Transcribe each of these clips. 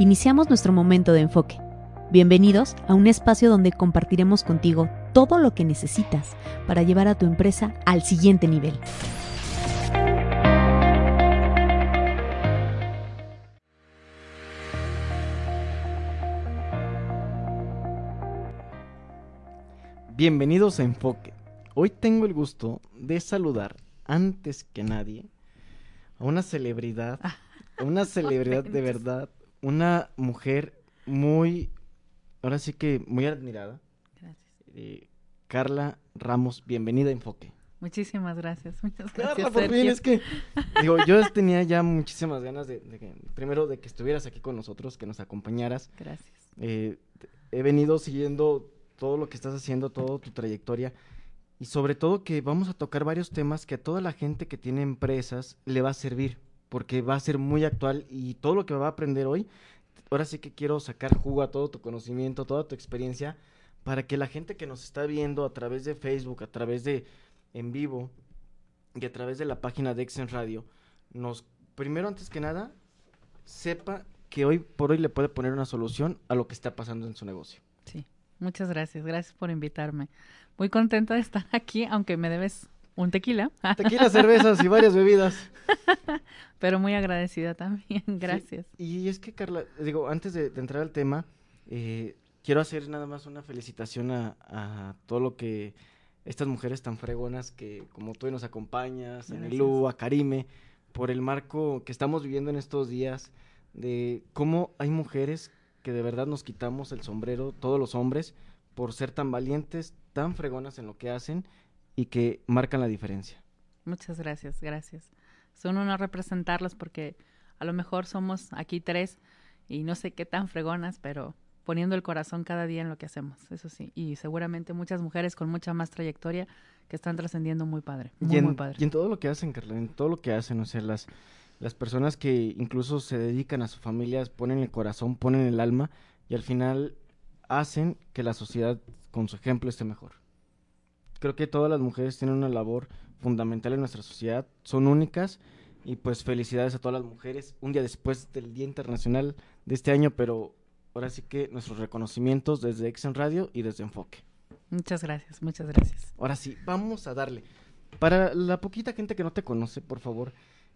Iniciamos nuestro momento de enfoque. Bienvenidos a un espacio donde compartiremos contigo todo lo que necesitas para llevar a tu empresa al siguiente nivel. Bienvenidos a Enfoque. Hoy tengo el gusto de saludar antes que nadie a una celebridad, a una celebridad de verdad, una mujer muy, ahora sí que muy admirada. Gracias. Eh, Carla Ramos, bienvenida a Enfoque. Muchísimas gracias. Muchas Carla, gracias. por fin, es que, digo, yo tenía ya muchísimas ganas de, de que, primero, de que estuvieras aquí con nosotros, que nos acompañaras. Gracias. Eh, he venido siguiendo todo lo que estás haciendo, toda tu trayectoria y sobre todo que vamos a tocar varios temas que a toda la gente que tiene empresas le va a servir porque va a ser muy actual y todo lo que va a aprender hoy, ahora sí que quiero sacar jugo a todo tu conocimiento, toda tu experiencia para que la gente que nos está viendo a través de Facebook, a través de en vivo y a través de la página de Exen Radio, nos primero antes que nada sepa que hoy por hoy le puede poner una solución a lo que está pasando en su negocio. Sí. Muchas gracias. Gracias por invitarme. Muy contenta de estar aquí, aunque me debes un tequila, Tequila, cervezas y varias bebidas. pero muy agradecida también. Gracias. Y es que, Carla, digo, antes de, de entrar al tema, eh, quiero hacer nada más una felicitación a, a todo lo que estas mujeres tan fregonas que, como tú nos acompañas, a Nelú, a Karime, por el marco que estamos viviendo en estos días, de cómo hay mujeres que de verdad nos quitamos el sombrero, todos los hombres, por ser tan valientes, tan fregonas en lo que hacen y que marcan la diferencia. Muchas gracias. Gracias. Son honor representarlas porque a lo mejor somos aquí tres y no sé qué tan fregonas, pero poniendo el corazón cada día en lo que hacemos, eso sí. Y seguramente muchas mujeres con mucha más trayectoria que están trascendiendo muy padre. Muy, y, en, muy padre. y en todo lo que hacen, Carla, en todo lo que hacen, o sea, las, las personas que incluso se dedican a su familia, ponen el corazón, ponen el alma y al final hacen que la sociedad con su ejemplo esté mejor. Creo que todas las mujeres tienen una labor fundamental en nuestra sociedad, son únicas y pues felicidades a todas las mujeres, un día después del Día Internacional de este año, pero ahora sí que nuestros reconocimientos desde Exen Radio y desde Enfoque. Muchas gracias. Muchas gracias. Ahora sí, vamos a darle. Para la poquita gente que no te conoce, por favor,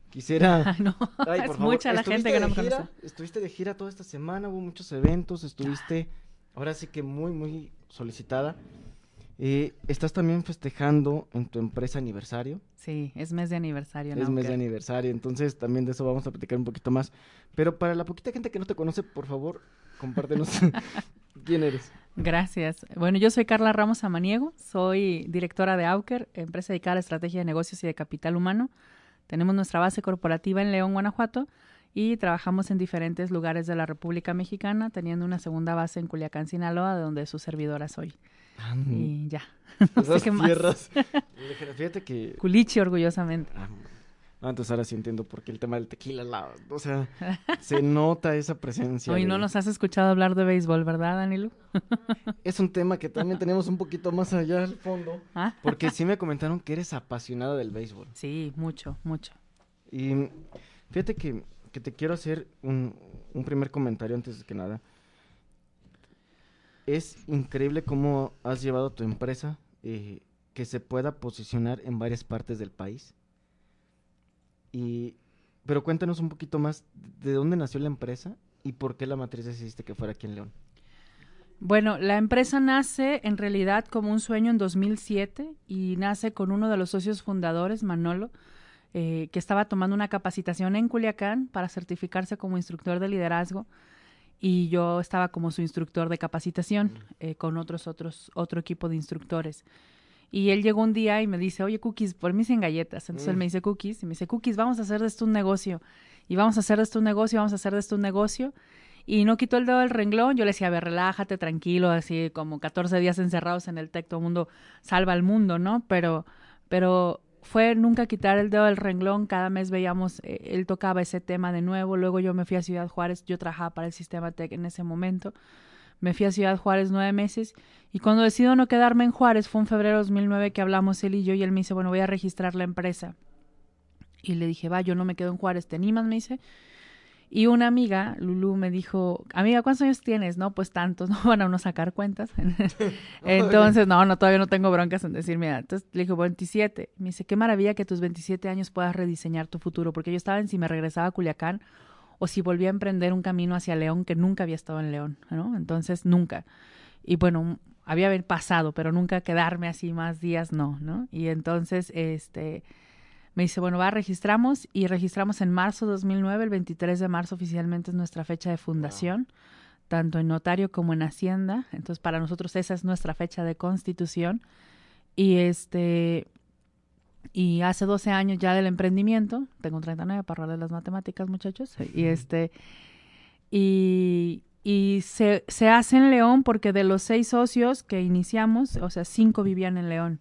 quisiera... Ay, no, Ay, es por favor, mucha la gente ¿estuviste que no me gira? conoce. Estuviste de gira toda esta semana, hubo muchos eventos, estuviste ahora sí que muy, muy solicitada. Eh, estás también festejando en tu empresa aniversario, Sí, es mes de aniversario. es mes de aniversario, entonces también de eso vamos a platicar un poquito más. Pero para la poquita gente que no te conoce, por favor, compártenos quién eres. Gracias. Bueno, yo soy Carla Ramos Amaniego, soy directora de Auker, empresa dedicada a la estrategia de negocios y de capital humano. Tenemos nuestra base corporativa en León, Guanajuato, y trabajamos en diferentes lugares de la República Mexicana, teniendo una segunda base en Culiacán, Sinaloa, de donde su servidora soy. Y ya. No sé qué más. tierras. Fíjate que Culichi, orgullosamente. Ah, no, entonces ahora sí entiendo por qué el tema del tequila, la- o sea, se nota esa presencia. Hoy no nos has escuchado hablar de béisbol, ¿verdad, Danilu? Es un tema que también tenemos un poquito más allá al fondo, ¿Ah? porque sí me comentaron que eres apasionada del béisbol. Sí, mucho, mucho. Y fíjate que, que te quiero hacer un, un primer comentario antes de que nada. Es increíble cómo has llevado tu empresa eh, que se pueda posicionar en varias partes del país. Y, pero cuéntanos un poquito más de dónde nació la empresa y por qué la matriz decidiste que fuera aquí en León. Bueno, la empresa nace en realidad como un sueño en 2007 y nace con uno de los socios fundadores, Manolo, eh, que estaba tomando una capacitación en Culiacán para certificarse como instructor de liderazgo y yo estaba como su instructor de capacitación eh, con otros otros otro equipo de instructores. Y él llegó un día y me dice, oye, Cookies, por mí sin galletas. Entonces él Mm. me dice, Cookies, y me dice, Cookies, vamos a hacer de esto un negocio. Y vamos a hacer de esto un negocio, vamos a hacer de esto un negocio. Y no quitó el dedo del renglón. Yo le decía, a ver, relájate, tranquilo, así como 14 días encerrados en el TEC, todo mundo salva al mundo, ¿no? Pero, pero fue nunca quitar el dedo del renglón. Cada mes veíamos, eh, él tocaba ese tema de nuevo. Luego yo me fui a Ciudad Juárez, yo trabajaba para el sistema TEC en ese momento. Me fui a Ciudad Juárez nueve meses y cuando decido no quedarme en Juárez, fue en febrero de 2009 que hablamos él y yo y él me dice, bueno, voy a registrar la empresa. Y le dije, va, yo no me quedo en Juárez, ¿te animas? Me dice. Y una amiga, Lulu, me dijo, amiga, ¿cuántos años tienes? No, pues tantos, no van a uno sacar cuentas. Entonces, no, no, todavía no tengo broncas en decirme. Entonces le dijo, 27. Me dice, qué maravilla que tus 27 años puedas rediseñar tu futuro, porque yo estaba en si me regresaba a Culiacán o si volvía a emprender un camino hacia León, que nunca había estado en León, ¿no? Entonces, nunca. Y bueno, había pasado, pero nunca quedarme así más días, no, ¿no? Y entonces, este me dice, bueno, va, registramos y registramos en marzo de 2009, el 23 de marzo oficialmente es nuestra fecha de fundación, tanto en notario como en hacienda. Entonces, para nosotros esa es nuestra fecha de constitución. Y este y hace 12 años ya del emprendimiento, tengo 39 para hablar de las matemáticas, muchachos, y este y, y se, se hace en León porque de los seis socios que iniciamos, o sea, cinco vivían en León.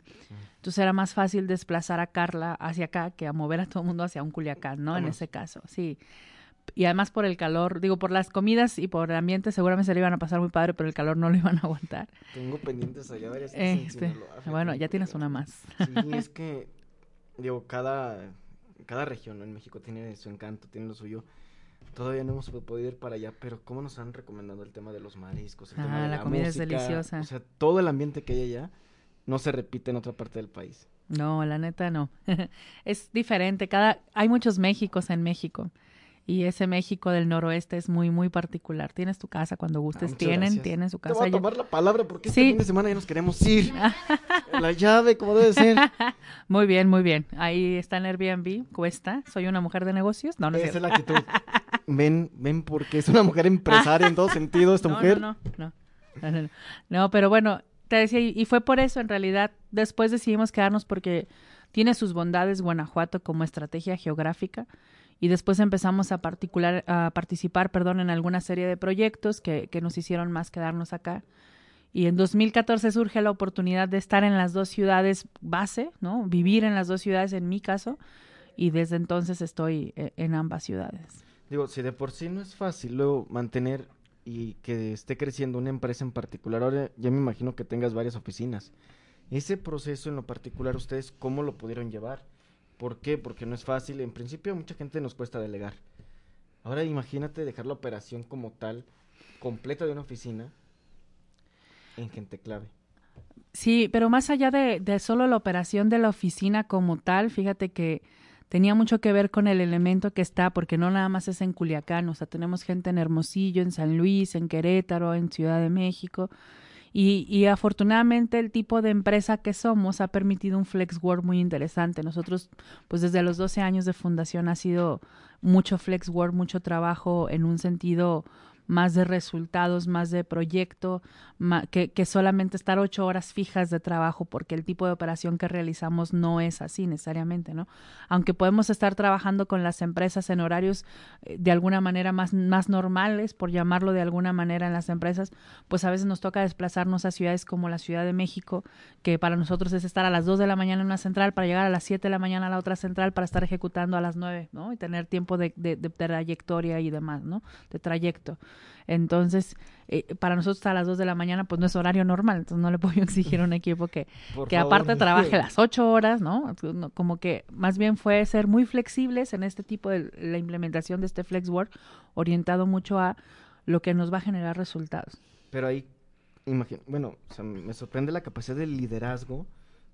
Entonces era más fácil desplazar a Carla hacia acá que a mover a todo el mundo hacia un Culiacán, ¿no? En ese caso, sí. Y además por el calor, digo, por las comidas y por el ambiente seguramente se le iban a pasar muy padre, pero el calor no lo iban a aguantar. Tengo pendientes allá varias este, Bueno, ya tienes una más. Sí, es que, digo, cada, cada región en México tiene su encanto, tiene lo suyo. Todavía no hemos podido ir para allá, pero ¿cómo nos han recomendado el tema de los mariscos? El ah, la, comida es deliciosa. O sea, todo el ambiente que hay allá no se repite en otra parte del país. No, la neta no. es diferente. Cada, hay muchos Méxicos en México. Y ese México del noroeste es muy, muy particular. Tienes tu casa cuando gustes. Ah, tienen, tienen su casa. Te voy a tomar la palabra porque este fin de semana ya nos queremos ir. la llave, como debe ser. muy bien, muy bien. Ahí está en Airbnb. Cuesta. Soy una mujer de negocios. No, no Esa es la actitud. ven, ven porque es una mujer empresaria en todo sentido esta mujer. no, no. No, no, pero bueno, te decía, y fue por eso en realidad, después decidimos quedarnos porque tiene sus bondades Guanajuato como estrategia geográfica y después empezamos a, particular, a participar perdón, en alguna serie de proyectos que, que nos hicieron más quedarnos acá. Y en 2014 surge la oportunidad de estar en las dos ciudades base, ¿no? Vivir en las dos ciudades en mi caso, y desde entonces estoy eh, en ambas ciudades. Digo, si de por sí no es fácil luego mantener y que esté creciendo una empresa en particular, ahora ya me imagino que tengas varias oficinas. Ese proceso en lo particular, ¿ustedes cómo lo pudieron llevar? ¿Por qué? Porque no es fácil. En principio, mucha gente nos cuesta delegar. Ahora imagínate dejar la operación como tal, completa de una oficina, en gente clave. Sí, pero más allá de, de solo la operación de la oficina como tal, fíjate que tenía mucho que ver con el elemento que está, porque no nada más es en Culiacán, o sea, tenemos gente en Hermosillo, en San Luis, en Querétaro, en Ciudad de México. Y, y, afortunadamente el tipo de empresa que somos ha permitido un flex work muy interesante. Nosotros, pues desde los 12 años de fundación ha sido mucho flex work, mucho trabajo en un sentido más de resultados, más de proyecto, que, que, solamente estar ocho horas fijas de trabajo, porque el tipo de operación que realizamos no es así necesariamente, ¿no? Aunque podemos estar trabajando con las empresas en horarios eh, de alguna manera más, más normales, por llamarlo de alguna manera en las empresas, pues a veces nos toca desplazarnos a ciudades como la Ciudad de México, que para nosotros es estar a las dos de la mañana en una central para llegar a las siete de la mañana a la otra central para estar ejecutando a las nueve, ¿no? Y tener tiempo de, de, de trayectoria y demás, ¿no? De trayecto. Entonces, eh, para nosotros a las 2 de la mañana, pues no es horario normal, entonces no le puedo exigir a un equipo que, que aparte trabaje las 8 horas, ¿no? Como que más bien fue ser muy flexibles en este tipo de la implementación de este flex work, orientado mucho a lo que nos va a generar resultados. Pero ahí, imagino, bueno, me sorprende la capacidad de liderazgo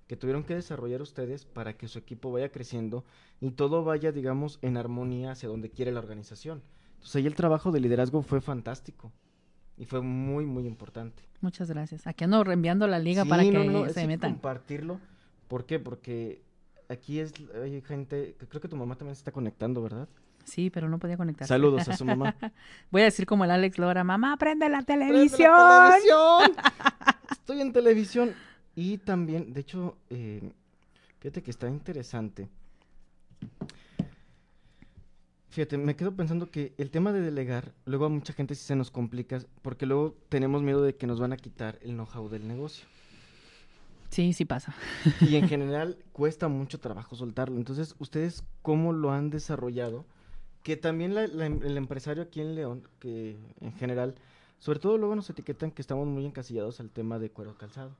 que tuvieron que desarrollar ustedes para que su equipo vaya creciendo y todo vaya, digamos, en armonía hacia donde quiere la organización. Entonces ahí el trabajo de liderazgo fue fantástico y fue muy, muy importante. Muchas gracias. Aquí ando reenviando la liga para que no, se metan. compartirlo. ¿Por qué? Porque aquí es, hay gente, que creo que tu mamá también se está conectando, ¿verdad? Sí, pero no podía conectarse. Saludos a su mamá. Voy a decir como el Alex Lora, mamá, prende la televisión. Estoy en televisión. Y también, de hecho, eh, fíjate que está interesante. Fíjate, me quedo pensando que el tema de delegar, luego a mucha gente sí se nos complica, porque luego tenemos miedo de que nos van a quitar el know-how del negocio. Sí, sí pasa. Y en general cuesta mucho trabajo soltarlo. Entonces, ¿ustedes cómo lo han desarrollado? Que también el empresario aquí en León, que en general, sobre todo luego nos etiquetan que estamos muy encasillados al tema de cuero calzado.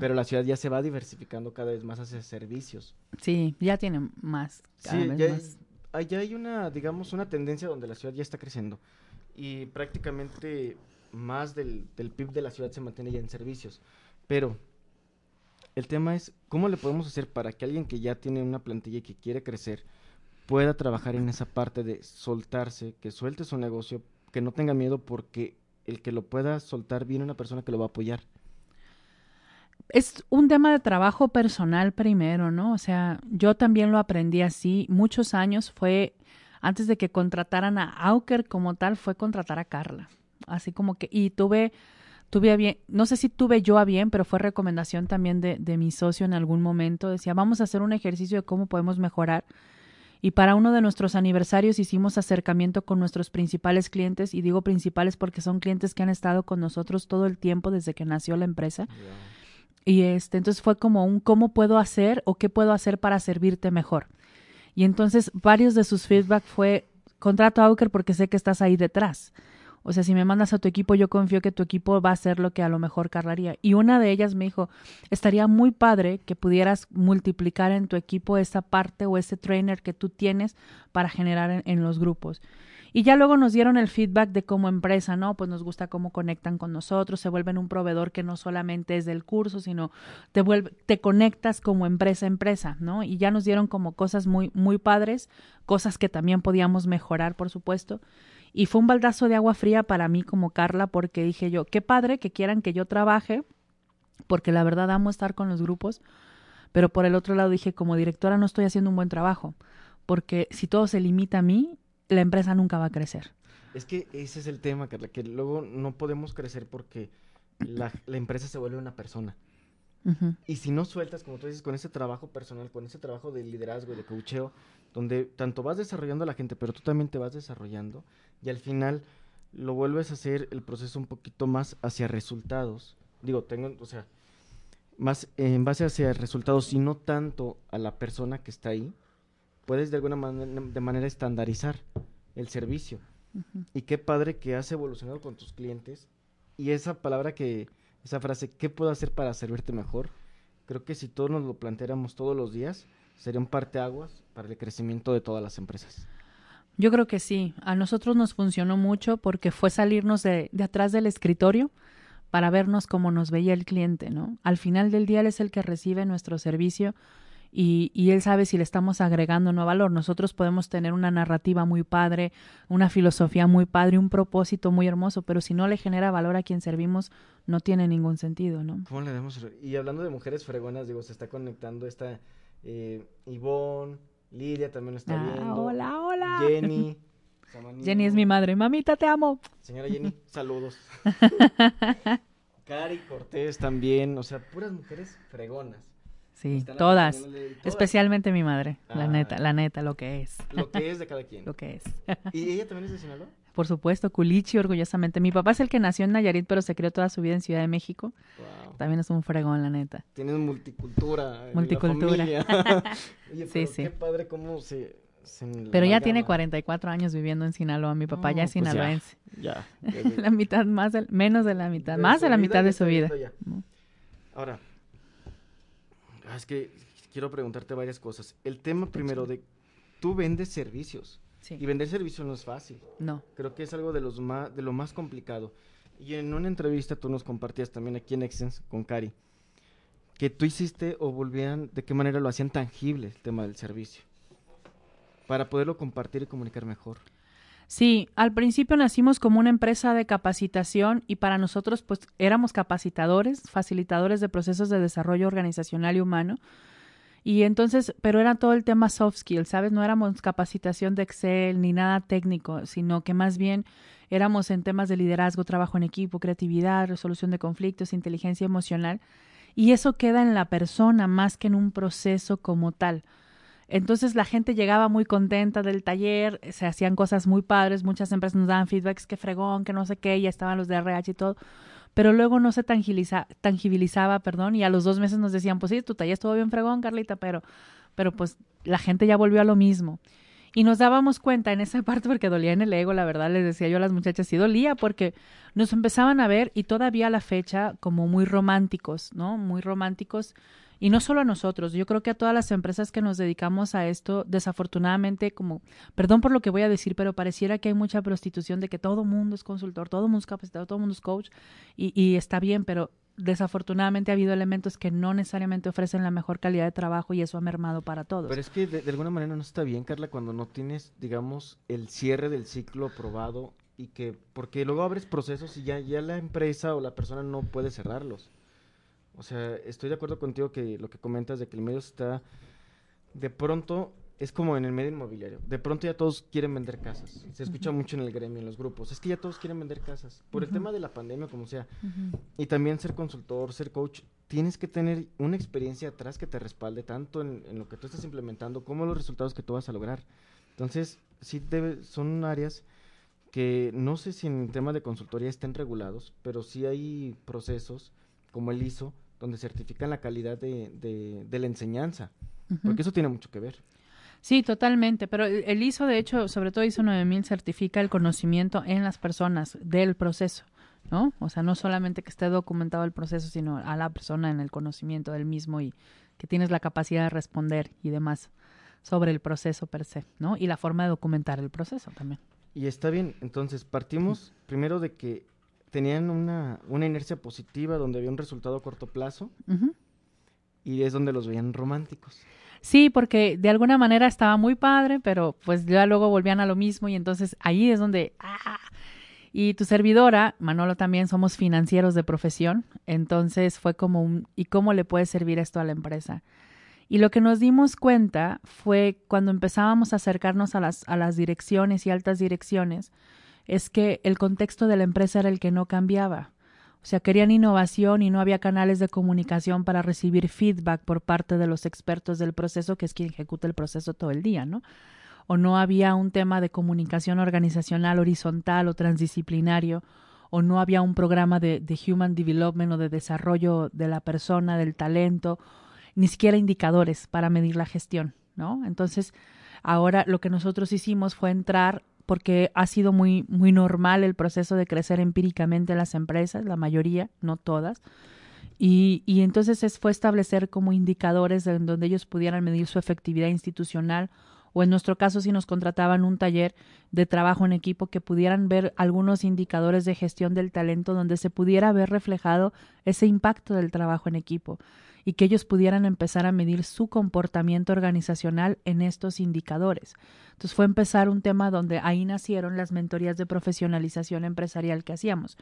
Pero la ciudad ya se va diversificando cada vez más hacia servicios. Sí, ya tiene más. Cada vez más allá hay una, digamos, una tendencia donde la ciudad ya está creciendo y prácticamente más del, del PIB de la ciudad se mantiene ya en servicios. Pero el tema es, ¿cómo le podemos hacer para que alguien que ya tiene una plantilla y que quiere crecer pueda trabajar en esa parte de soltarse, que suelte su negocio, que no tenga miedo porque el que lo pueda soltar viene una persona que lo va a apoyar? Es un tema de trabajo personal primero, ¿no? O sea, yo también lo aprendí así. Muchos años fue, antes de que contrataran a Auker como tal, fue contratar a Carla. Así como que, y tuve, tuve a bien, no sé si tuve yo a bien, pero fue recomendación también de, de mi socio en algún momento. Decía, vamos a hacer un ejercicio de cómo podemos mejorar. Y para uno de nuestros aniversarios hicimos acercamiento con nuestros principales clientes, y digo principales porque son clientes que han estado con nosotros todo el tiempo desde que nació la empresa. Y este, entonces fue como un cómo puedo hacer o qué puedo hacer para servirte mejor. Y entonces varios de sus feedback fue contrato a Auker porque sé que estás ahí detrás. O sea, si me mandas a tu equipo, yo confío que tu equipo va a hacer lo que a lo mejor Carla Y una de ellas me dijo, estaría muy padre que pudieras multiplicar en tu equipo esa parte o ese trainer que tú tienes para generar en los grupos. Y ya luego nos dieron el feedback de como empresa, ¿no? Pues nos gusta cómo conectan con nosotros, se vuelven un proveedor que no solamente es del curso, sino te vuelve, te conectas como empresa empresa, ¿no? Y ya nos dieron como cosas muy, muy padres, cosas que también podíamos mejorar, por supuesto. Y fue un baldazo de agua fría para mí como Carla, porque dije yo, qué padre que quieran que yo trabaje, porque la verdad amo estar con los grupos, pero por el otro lado dije, como directora no estoy haciendo un buen trabajo, porque si todo se limita a mí, la empresa nunca va a crecer. Es que ese es el tema, Carla, que luego no podemos crecer porque la, empresa se vuelve una persona. Y si no sueltas, como tú dices, con ese trabajo personal, con ese trabajo de liderazgo y de coacheo, donde tanto vas desarrollando a la gente, pero tú también te vas desarrollando, y al final lo vuelves a hacer el proceso un poquito más hacia resultados. Digo, tengo, o sea, más en base hacia resultados y no tanto a la persona que está ahí, puedes de alguna manera, de manera estandarizar el servicio. Y qué padre que has evolucionado con tus clientes. Y esa palabra que, esa frase, ¿qué puedo hacer para servirte mejor? Creo que si todos nos lo planteáramos todos los días, sería un parteaguas para el crecimiento de todas las empresas. Yo creo que sí. A nosotros nos funcionó mucho porque fue salirnos de, de atrás del escritorio para vernos como nos veía el cliente, ¿no? Al final del día él es el que recibe nuestro servicio y, él sabe si le estamos agregando no valor. Nosotros podemos tener una narrativa muy padre, una filosofía muy padre, un propósito muy hermoso, pero si no le genera valor a quien servimos, no tiene ningún sentido, ¿no? ¿Cómo le damos? Y hablando de mujeres fregonas, digo, se está conectando esta eh, Ivonne, Lidia también está ah, viendo. Hola, hola. Jenny. Jenny es mi madre. Mamita, te amo. Señora Jenny, saludos. Cari Cortés también, o sea, puras mujeres fregonas. Sí, todas. Especialmente mi madre, la ah. neta, la neta, lo que es. Lo que es de cada quien. lo que es. ¿Y ella también es de Sinaloa? Por supuesto, Culichi, orgullosamente. Mi papá es el que nació en Nayarit, pero se crió toda su vida en Ciudad de México. También es un fregón, la neta. Tienes multicultura. Multicultura. Oye, sí, sí. Qué padre cómo se. pero ya tiene 44 años viviendo en Sinaloa. Mi papá ya es pues sinaloense. ya, la mitad, más, menos de la mitad, más de la mitad de su vida. Ahora, Ah, es que quiero preguntarte varias cosas. El tema primero de, tú vendes servicios. Y vender servicios no es fácil. No. Creo que es algo de, los más, de lo más complicado. Y en una entrevista tú nos compartías también aquí en Exens con Cari, que tú hiciste o volvían, de qué manera lo hacían tangible el tema del servicio, para poderlo compartir y comunicar mejor. Sí, al principio nacimos como una empresa de capacitación y para nosotros pues éramos capacitadores, facilitadores de procesos de desarrollo organizacional y humano. Y entonces, pero era todo el tema soft skills, ¿sabes? No éramos capacitación de Excel ni nada técnico, sino que más bien éramos en temas de liderazgo, trabajo en equipo, creatividad, resolución de conflictos, inteligencia emocional. Y eso queda en la persona más que en un proceso como tal. Entonces la gente llegaba muy contenta del taller, se hacían cosas muy padres, muchas empresas nos daban feedbacks que fregón, que no sé qué, ya estaban los de RH y todo, pero luego no se tangibilizaba, perdón, y a los dos meses nos decían, pues sí, tu taller estuvo bien fregón, Carlita, pero, pero pues la gente ya volvió a lo mismo. Y nos dábamos cuenta en esa parte porque dolía en el ego, la verdad, les decía yo a las muchachas, sí dolía porque nos empezaban a ver y todavía a la fecha como muy románticos, ¿no? Muy románticos Y no solo a nosotros, yo creo que a todas las empresas que nos dedicamos a esto, desafortunadamente, como, perdón por lo que voy a decir, pero pareciera que hay mucha prostitución de que todo mundo es consultor, todo mundo es capacitado, todo mundo es coach, y, y está bien, pero desafortunadamente ha habido elementos que no necesariamente ofrecen la mejor calidad de trabajo y eso ha mermado para todos. Pero es que de, alguna manera no está bien, Carla, cuando no tienes, digamos, el cierre del ciclo aprobado y que, porque luego abres procesos y ya, ya la empresa o la persona no puede cerrarlos. O sea, estoy de acuerdo contigo que lo que comentas de que el medio está de pronto es como en el medio inmobiliario. De pronto ya todos quieren vender casas. Se escucha mucho en el gremio, en los grupos. Es que ya todos quieren vender casas. Por el tema de la pandemia, como sea. Y también ser consultor, ser coach. Tienes que tener una experiencia atrás que te respalde tanto en, lo que tú estás implementando como los resultados que tú vas a lograr. Entonces, sí debe, son áreas que no sé si en el tema de consultoría estén regulados, pero sí hay procesos como el ISO donde certifican la calidad de, de, la enseñanza. Porque eso tiene mucho que ver. Sí, totalmente, pero el ISO, de hecho, sobre todo ISO 9000 certifica el conocimiento en las personas del proceso, ¿no? O sea, no solamente que esté documentado el proceso, sino a la persona en el conocimiento del mismo y que tienes la capacidad de responder y demás sobre el proceso per se, ¿no? Y la forma de documentar el proceso también. Y está bien, entonces partimos primero de que tenían una, una inercia positiva donde había un resultado a corto plazo y es donde los veían románticos. Sí, porque de alguna manera estaba muy padre, pero pues ya luego volvían a lo mismo y entonces ahí es donde... ¡ah! Y tu servidora, Manolo también somos financieros de profesión, entonces fue como un... ¿Y cómo le puede servir esto a la empresa? Y lo que nos dimos cuenta fue cuando empezábamos a acercarnos a las, a las direcciones y altas direcciones, es que el contexto de la empresa era el que no cambiaba. O sea, querían innovación y no había canales de comunicación para recibir feedback por parte de los expertos del proceso, que es quien ejecuta el proceso todo el día, ¿no? O no había un tema de comunicación organizacional horizontal o transdisciplinario, o no había un programa de, de human development o de desarrollo de la persona, del talento, ni siquiera indicadores para medir la gestión, ¿no? Entonces, ahora lo que nosotros hicimos fue entrar porque ha sido muy, muy normal el proceso de crecer empíricamente en las empresas, la mayoría, no todas. Y, y entonces es, fue establecer como indicadores en donde ellos pudieran medir su efectividad institucional o en nuestro caso si nos contrataban un taller de trabajo en equipo que pudieran ver algunos indicadores de gestión del talento donde se pudiera ver reflejado ese impacto del trabajo en equipo y que ellos pudieran empezar a medir su comportamiento organizacional en estos indicadores. Entonces fue empezar un tema donde ahí nacieron las mentorías de profesionalización empresarial que hacíamos.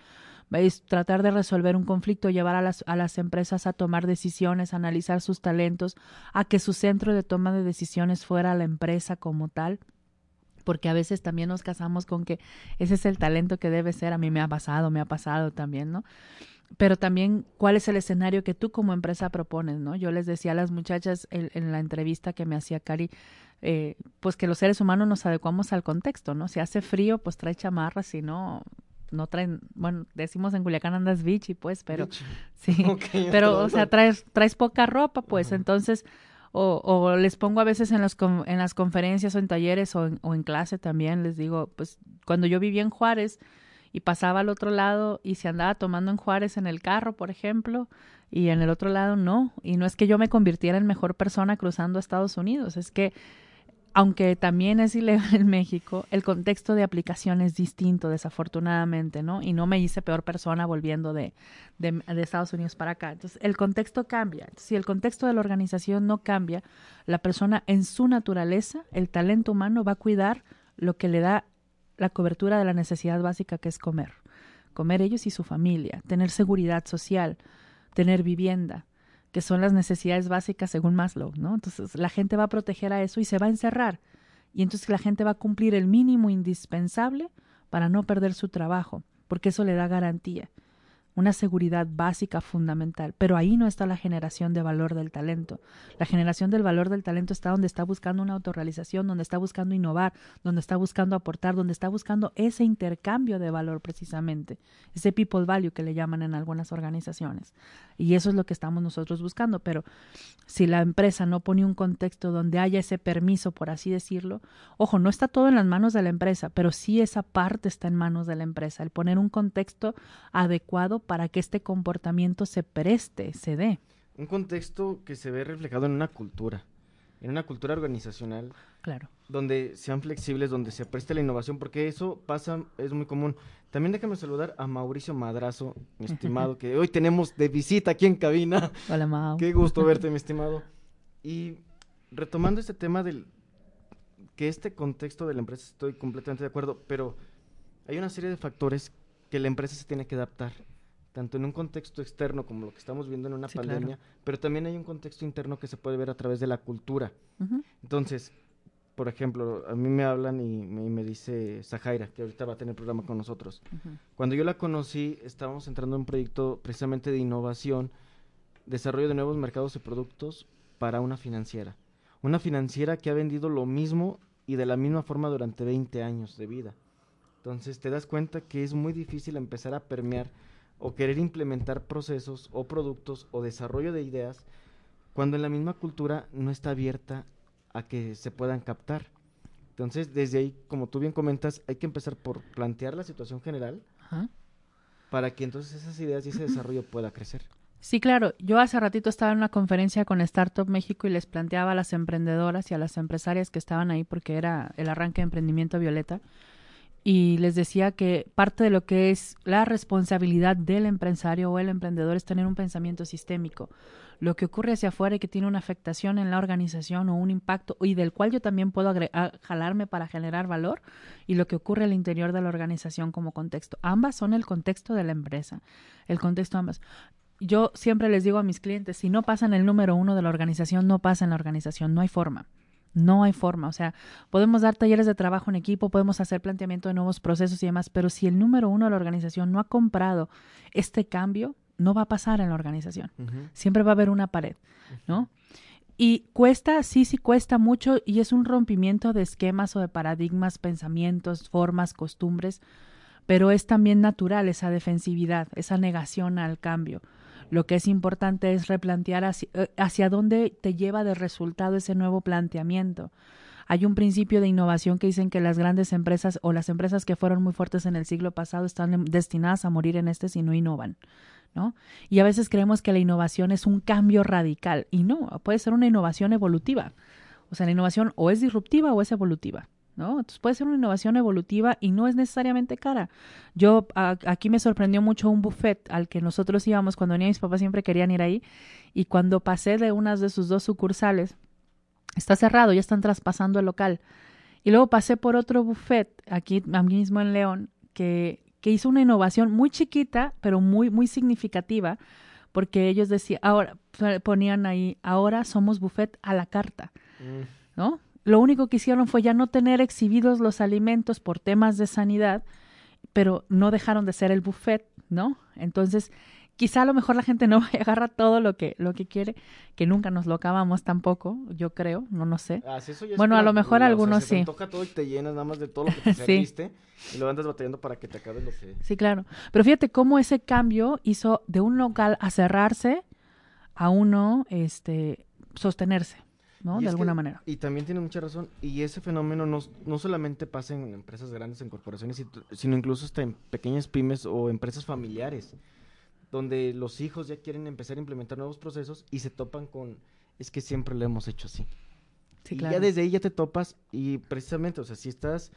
¿Veis? Tratar de resolver un conflicto, llevar a las, a las empresas a tomar decisiones, analizar sus talentos, a que su centro de toma de decisiones fuera la empresa como tal porque a veces también nos casamos con que ese es el talento que debe ser, a mí me ha pasado, me ha pasado también, ¿no? Pero también cuál es el escenario que tú como empresa propones, ¿no? Yo les decía a las muchachas en, la entrevista que me hacía Cari, eh, pues que los seres humanos nos adecuamos al contexto, ¿no? Si hace frío, pues trae chamarras, si no, no traen, bueno, decimos en Culiacán andas bichi, pues, pero sí, pero, o sea, traes, traes poca ropa, pues, entonces, o, o, les pongo a veces en, los, en las conferencias o en talleres o en, o en clase también, les digo, pues, cuando yo vivía en Juárez, y pasaba al otro lado y se andaba tomando en Juárez en el carro, por ejemplo, y en el otro lado no. Y no es que yo me convirtiera en mejor persona cruzando a Estados Unidos, es que aunque también es ilegal en México, el contexto de aplicación es distinto, desafortunadamente, ¿no? Y no me hice peor persona volviendo de, de, de, Estados Unidos para acá. Entonces, el contexto cambia. Si el contexto de la organización no cambia, la persona en su naturaleza, el talento humano va a cuidar lo que le da la cobertura de la necesidad básica que es comer. Comer ellos y su familia, tener seguridad social, tener vivienda, que son las necesidades básicas según Maslow, ¿no? Entonces la gente va a proteger a eso y se va a encerrar. Y entonces la gente va a cumplir el mínimo indispensable para no perder su trabajo, porque eso le da garantía una seguridad básica fundamental, pero ahí no está la generación de valor del talento. La generación del valor del talento está donde está buscando una autorrealización, donde está buscando innovar, donde está buscando aportar, donde está buscando ese intercambio de valor precisamente, ese people value que le llaman en algunas organizaciones. Y eso es lo que estamos nosotros buscando, pero si la empresa no pone un contexto donde haya ese permiso, por así decirlo, ojo, no está todo en las manos de la empresa, pero sí esa parte está en manos de la empresa, el poner un contexto adecuado para que este comportamiento se preste, se dé. Un contexto que se ve reflejado en una cultura, en una cultura organizacional. Claro. Donde sean flexibles, donde se preste la innovación, porque eso pasa, es muy común. También déjame saludar a Mauricio Madrazo, mi estimado, que hoy tenemos de visita aquí en cabina. Hola, Mau. Qué gusto verte, mi estimado. Y retomando este tema del que este contexto de la empresa estoy completamente de acuerdo, pero hay una serie de factores que la empresa se tiene que adaptar, tanto en un contexto externo como lo que estamos viendo en una pandemia, pero también hay un contexto interno que se puede ver a través de la cultura. Entonces, por ejemplo, a mí me hablan y me, dice Zahaira, que ahorita va a tener programa con nosotros. Cuando yo la conocí, estábamos entrando en un proyecto precisamente de innovación, desarrollo de nuevos mercados y productos para una financiera. Una financiera que ha vendido lo mismo y de la misma forma durante 20 años de vida. Entonces te das cuenta que es muy difícil empezar a permear o querer implementar procesos o productos o desarrollo de ideas cuando en la misma cultura no está abierta a que se puedan captar. Entonces, desde ahí, como tú bien comentas, hay que empezar por plantear la situación general para que entonces esas ideas y ese desarrollo pueda crecer. Sí, claro. Yo hace ratito estaba en una conferencia con Startup México y les planteaba a las emprendedoras y a las empresarias que estaban ahí porque era el arranque de emprendimiento violeta y les decía que parte de lo que es la responsabilidad del empresario o el emprendedor es tener un pensamiento sistémico. Lo que ocurre hacia afuera y que tiene una afectación en la organización o un impacto y del cual yo también puedo jalarme para generar valor y lo que ocurre al interior de la organización como contexto. Ambas son el contexto de la empresa, el contexto ambas yo siempre les digo a mis clientes, si no pasa en el número uno de la organización, no pasa en la organización, no hay forma. No hay forma, o sea, podemos dar talleres de trabajo en equipo, podemos hacer planteamiento de nuevos procesos y demás, pero si el número uno de la organización no ha comprado este cambio, no va a pasar en la organización. Siempre va a haber una pared, ¿no? Y cuesta, sí, sí cuesta mucho y es un rompimiento de esquemas o de paradigmas, pensamientos, formas, costumbres, pero es también natural esa defensividad, esa negación al cambio. Lo que es importante es replantear eh, hacia, dónde te lleva de resultado ese nuevo planteamiento. Hay un principio de innovación que dicen que las grandes empresas o las empresas que fueron muy fuertes en el siglo pasado están destinadas a morir en este si no innovan. ¿no? Y a veces creemos que la innovación es un cambio radical y no, puede ser una innovación evolutiva. O sea, la innovación o es disruptiva o es evolutiva. ¿No? Entonces puede ser una innovación evolutiva y no es necesariamente cara. Yo aquí me sorprendió mucho un buffet al que nosotros íbamos cuando venía mis papás siempre querían ir ahí y cuando pasé de unas de sus dos sucursales está cerrado, ya están traspasando el local. Y luego pasé por otro buffet aquí mismo en León que, que hizo una innovación muy chiquita, pero muy muy significativa porque ellos decían, ahora ponían ahí, ahora somos buffet a la carta. Mm. ¿No? Lo único que hicieron fue ya no tener exhibidos los alimentos por temas de sanidad, pero no dejaron de ser el buffet, ¿no? Entonces, quizá a lo mejor la gente no agarra todo lo que, lo que quiere, que nunca nos lo acabamos tampoco, yo creo, no no sé. Ah, bueno, a lo mejor algunos sí. Te toca todo y te llenas nada más de todo lo que te serviste y lo andas batallando para que te acabe lo que... Sí, claro. Pero fíjate cómo ese cambio hizo de un local a cerrarse a uno este sostenerse. ¿No? de alguna manera. Y también tiene mucha razón. Y ese fenómeno no, no solamente pasa en empresas grandes, en corporaciones, sino incluso hasta en pequeñas pymes o empresas familiares, donde los hijos ya quieren empezar a implementar nuevos procesos y se topan con, es que siempre lo hemos hecho así. y ya desde ahí ya te topas y precisamente, o sea, si estás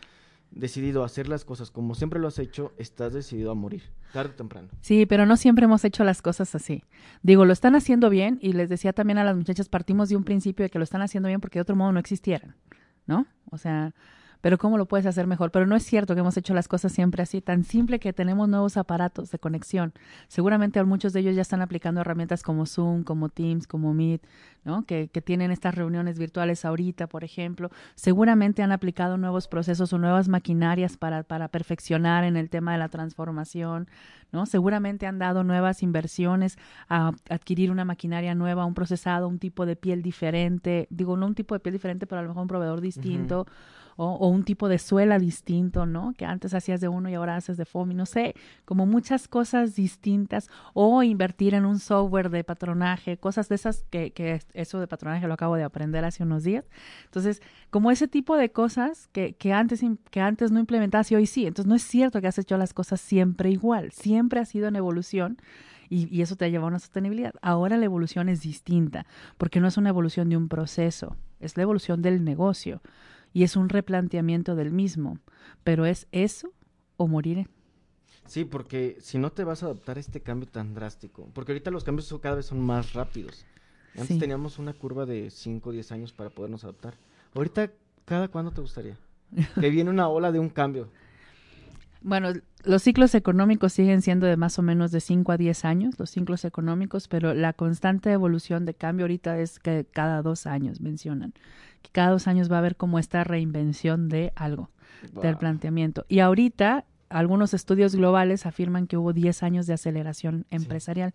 decidido a hacer las cosas como siempre lo has hecho, estás decidido a morir, tarde o temprano. Sí, pero no siempre hemos hecho las cosas así. Digo, lo están haciendo bien y les decía también a las muchachas, partimos de un principio de que lo están haciendo bien porque de otro modo no existieran, ¿no? O sea, pero ¿cómo lo puedes hacer mejor? Pero no es cierto que hemos hecho las cosas siempre así, tan simple que tenemos nuevos aparatos de conexión. Seguramente muchos de ellos ya están aplicando herramientas como Zoom, como Teams, como Meet, ¿no? Que, que tienen estas reuniones virtuales ahorita, por ejemplo. Seguramente han aplicado nuevos procesos o nuevas maquinarias para, para perfeccionar en el tema de la transformación, ¿no? Seguramente han dado nuevas inversiones a adquirir una maquinaria nueva, un procesado, un tipo de piel diferente, digo, no un tipo de piel diferente, pero a lo mejor un proveedor distinto o, un tipo de suela distinto, ¿no? Que antes hacías de uno y ahora haces de FOMI, no sé, como muchas cosas distintas, o invertir en un software de patronaje, cosas de esas que, que eso de patronaje lo acabo de aprender hace unos días. Entonces, como ese tipo de cosas que, que, antes, que antes no implementabas y hoy sí. Entonces, no es cierto que has hecho las cosas siempre igual, siempre ha sido en evolución y, y eso te ha llevado a una sostenibilidad. Ahora la evolución es distinta, porque no es una evolución de un proceso, es la evolución del negocio y es un replanteamiento del mismo, pero es eso o morir. Sí, porque si no te vas a adaptar a este cambio tan drástico, porque ahorita los cambios cada vez son más rápidos. Antes Sí. teníamos una curva de 5 o 10 años para podernos adaptar. Ahorita, ¿cada cuándo te gustaría? que viene una ola de un cambio. Bueno, los ciclos económicos siguen siendo de más o menos de 5 a 10 años, los ciclos económicos, pero la constante evolución de cambio ahorita es que cada dos años mencionan, que cada dos años va a haber como esta reinvención de algo, del planteamiento. Y ahorita algunos estudios globales afirman que hubo 10 años de aceleración empresarial.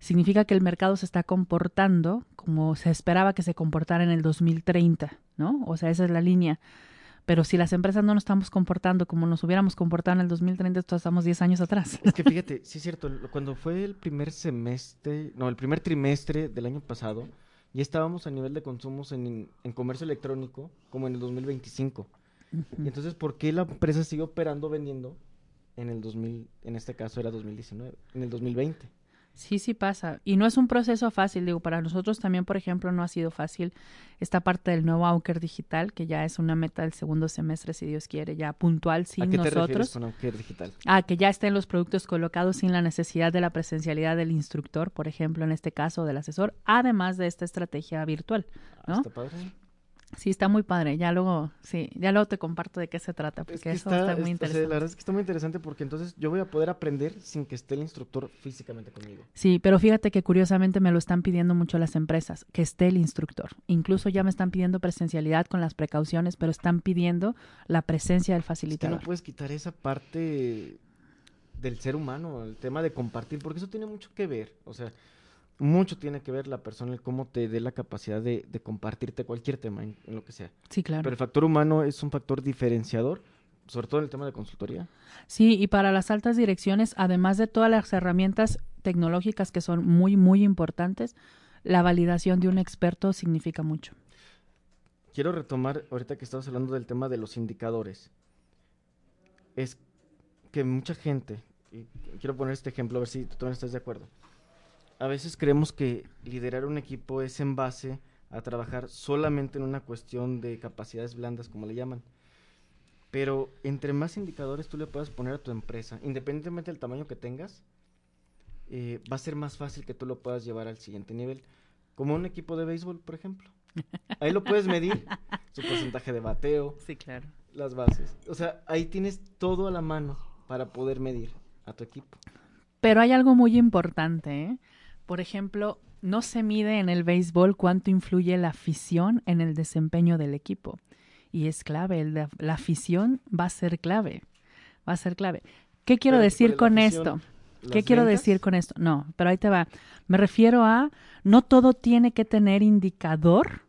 Significa que el mercado se está comportando como se esperaba que se comportara en el 2030, ¿no? O sea, esa es la línea. Pero si las empresas no nos estamos comportando como nos hubiéramos comportado en el 2030, entonces estamos 10 años atrás. Es que fíjate, sí es cierto, cuando fue el primer semestre, no, el primer trimestre del año pasado, ya estábamos a nivel de consumos en, en comercio electrónico como en el 2025. Y entonces, ¿por qué la empresa sigue operando, vendiendo en el 2000, en este caso era 2019, en el 2020? Sí, sí pasa. Y no es un proceso fácil. Digo, para nosotros también, por ejemplo, no ha sido fácil esta parte del nuevo Auker digital, que ya es una meta del segundo semestre, si Dios quiere, ya puntual ¿A sin qué te refieres nosotros. con Auker Digital? Ah, que ya estén los productos colocados sin la necesidad de la presencialidad del instructor, por ejemplo, en este caso, del asesor, además de esta estrategia virtual. Ah, ¿no? ¿Está padre? Sí, está muy padre. Ya luego, sí, ya luego te comparto de qué se trata, porque Es que eso está, está, muy es- o sea, interesante. la verdad es que está muy interesante porque entonces yo voy a poder aprender sin que esté el instructor físicamente conmigo. Sí, pero fíjate que curiosamente me lo están pidiendo mucho las empresas, que esté el instructor. Incluso ya me están pidiendo presencialidad con las precauciones, pero están pidiendo la presencia del Es que facilitador. no puedes quitar esa parte del ser humano, el tema de compartir, porque eso tiene mucho que ver, o sea, mucho tiene que ver la persona, el cómo te dé la capacidad de, de compartirte cualquier tema, en, en lo que sea. Sí, claro. Pero el factor humano es un factor diferenciador, sobre todo en el tema de consultoría. Sí, y para las altas direcciones, además de todas las herramientas tecnológicas que son muy, muy importantes, la validación de un experto significa mucho. Quiero retomar, ahorita que estabas hablando del tema de los indicadores, es que mucha gente, y quiero poner este ejemplo a ver si tú también estás de acuerdo, a veces creemos que liderar un equipo es en base a trabajar solamente en una cuestión de capacidades blandas, como le llaman. Pero entre más indicadores tú le puedas poner a tu empresa, independientemente del tamaño que tengas, eh, va a ser más fácil que tú lo puedas llevar al siguiente nivel. Como un equipo de béisbol, por ejemplo. Ahí lo puedes medir, su porcentaje de bateo, Sí, claro. las bases. O sea, ahí tienes todo a la mano para poder medir a tu equipo. Pero hay algo muy importante, ¿eh? Por ejemplo, no se mide en el béisbol cuánto influye la afición en el desempeño del equipo. Y es clave, el de- la afición va a ser clave, va a ser clave. ¿Qué quiero Pero, decir ¿cuál con esto? ¿Qué ¿Las quiero ventas? decir con esto? No, pero ahí te va. Me refiero a, no todo tiene que tener indicador,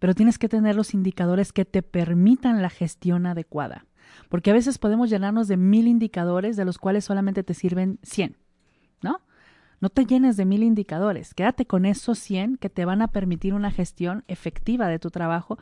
pero tienes que tener los indicadores que te permitan la gestión adecuada. Porque a veces podemos llenarnos de mil indicadores de los cuales solamente te sirven 100, ¿no? No te llenes de mil indicadores, quédate con esos 100 que te van a permitir una gestión efectiva de tu trabajo,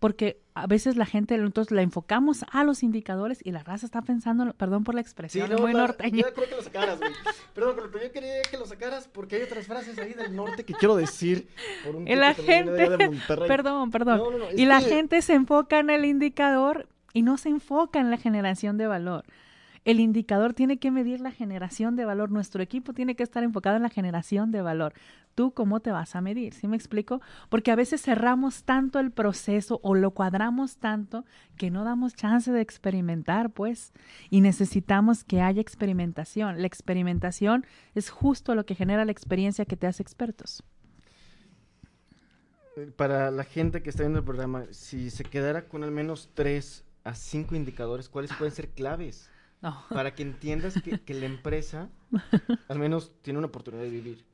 porque a veces la gente, entonces la enfocamos a los indicadores y la raza está pensando, perdón por la expresión, es muy la- norteña. Yo creo que lo sacaras, güey. Perdón, pero yo quería que lo sacaras porque hay otras frases ahí del norte que quiero decir. Por un Y la de gente, Monterrey. perdón, perdón. No, no, no, y la gente se enfoca en el indicador y no se enfoca en la generación de valor. El indicador tiene que medir la generación de valor. Nuestro equipo tiene que estar enfocado en la generación de valor. ¿Tú cómo te vas a medir? ¿Sí me explico? Porque a veces cerramos tanto el proceso o lo cuadramos tanto que no damos chance de experimentar, pues. Y necesitamos que haya experimentación. La experimentación es justo lo que genera la experiencia que te hace expertos. Eh, Para la gente que está viendo el programa, si se quedara con al menos tres a cinco indicadores, ¿cuáles pueden ser claves? No. Para que entiendas que, que la empresa al menos tiene una oportunidad de vivir.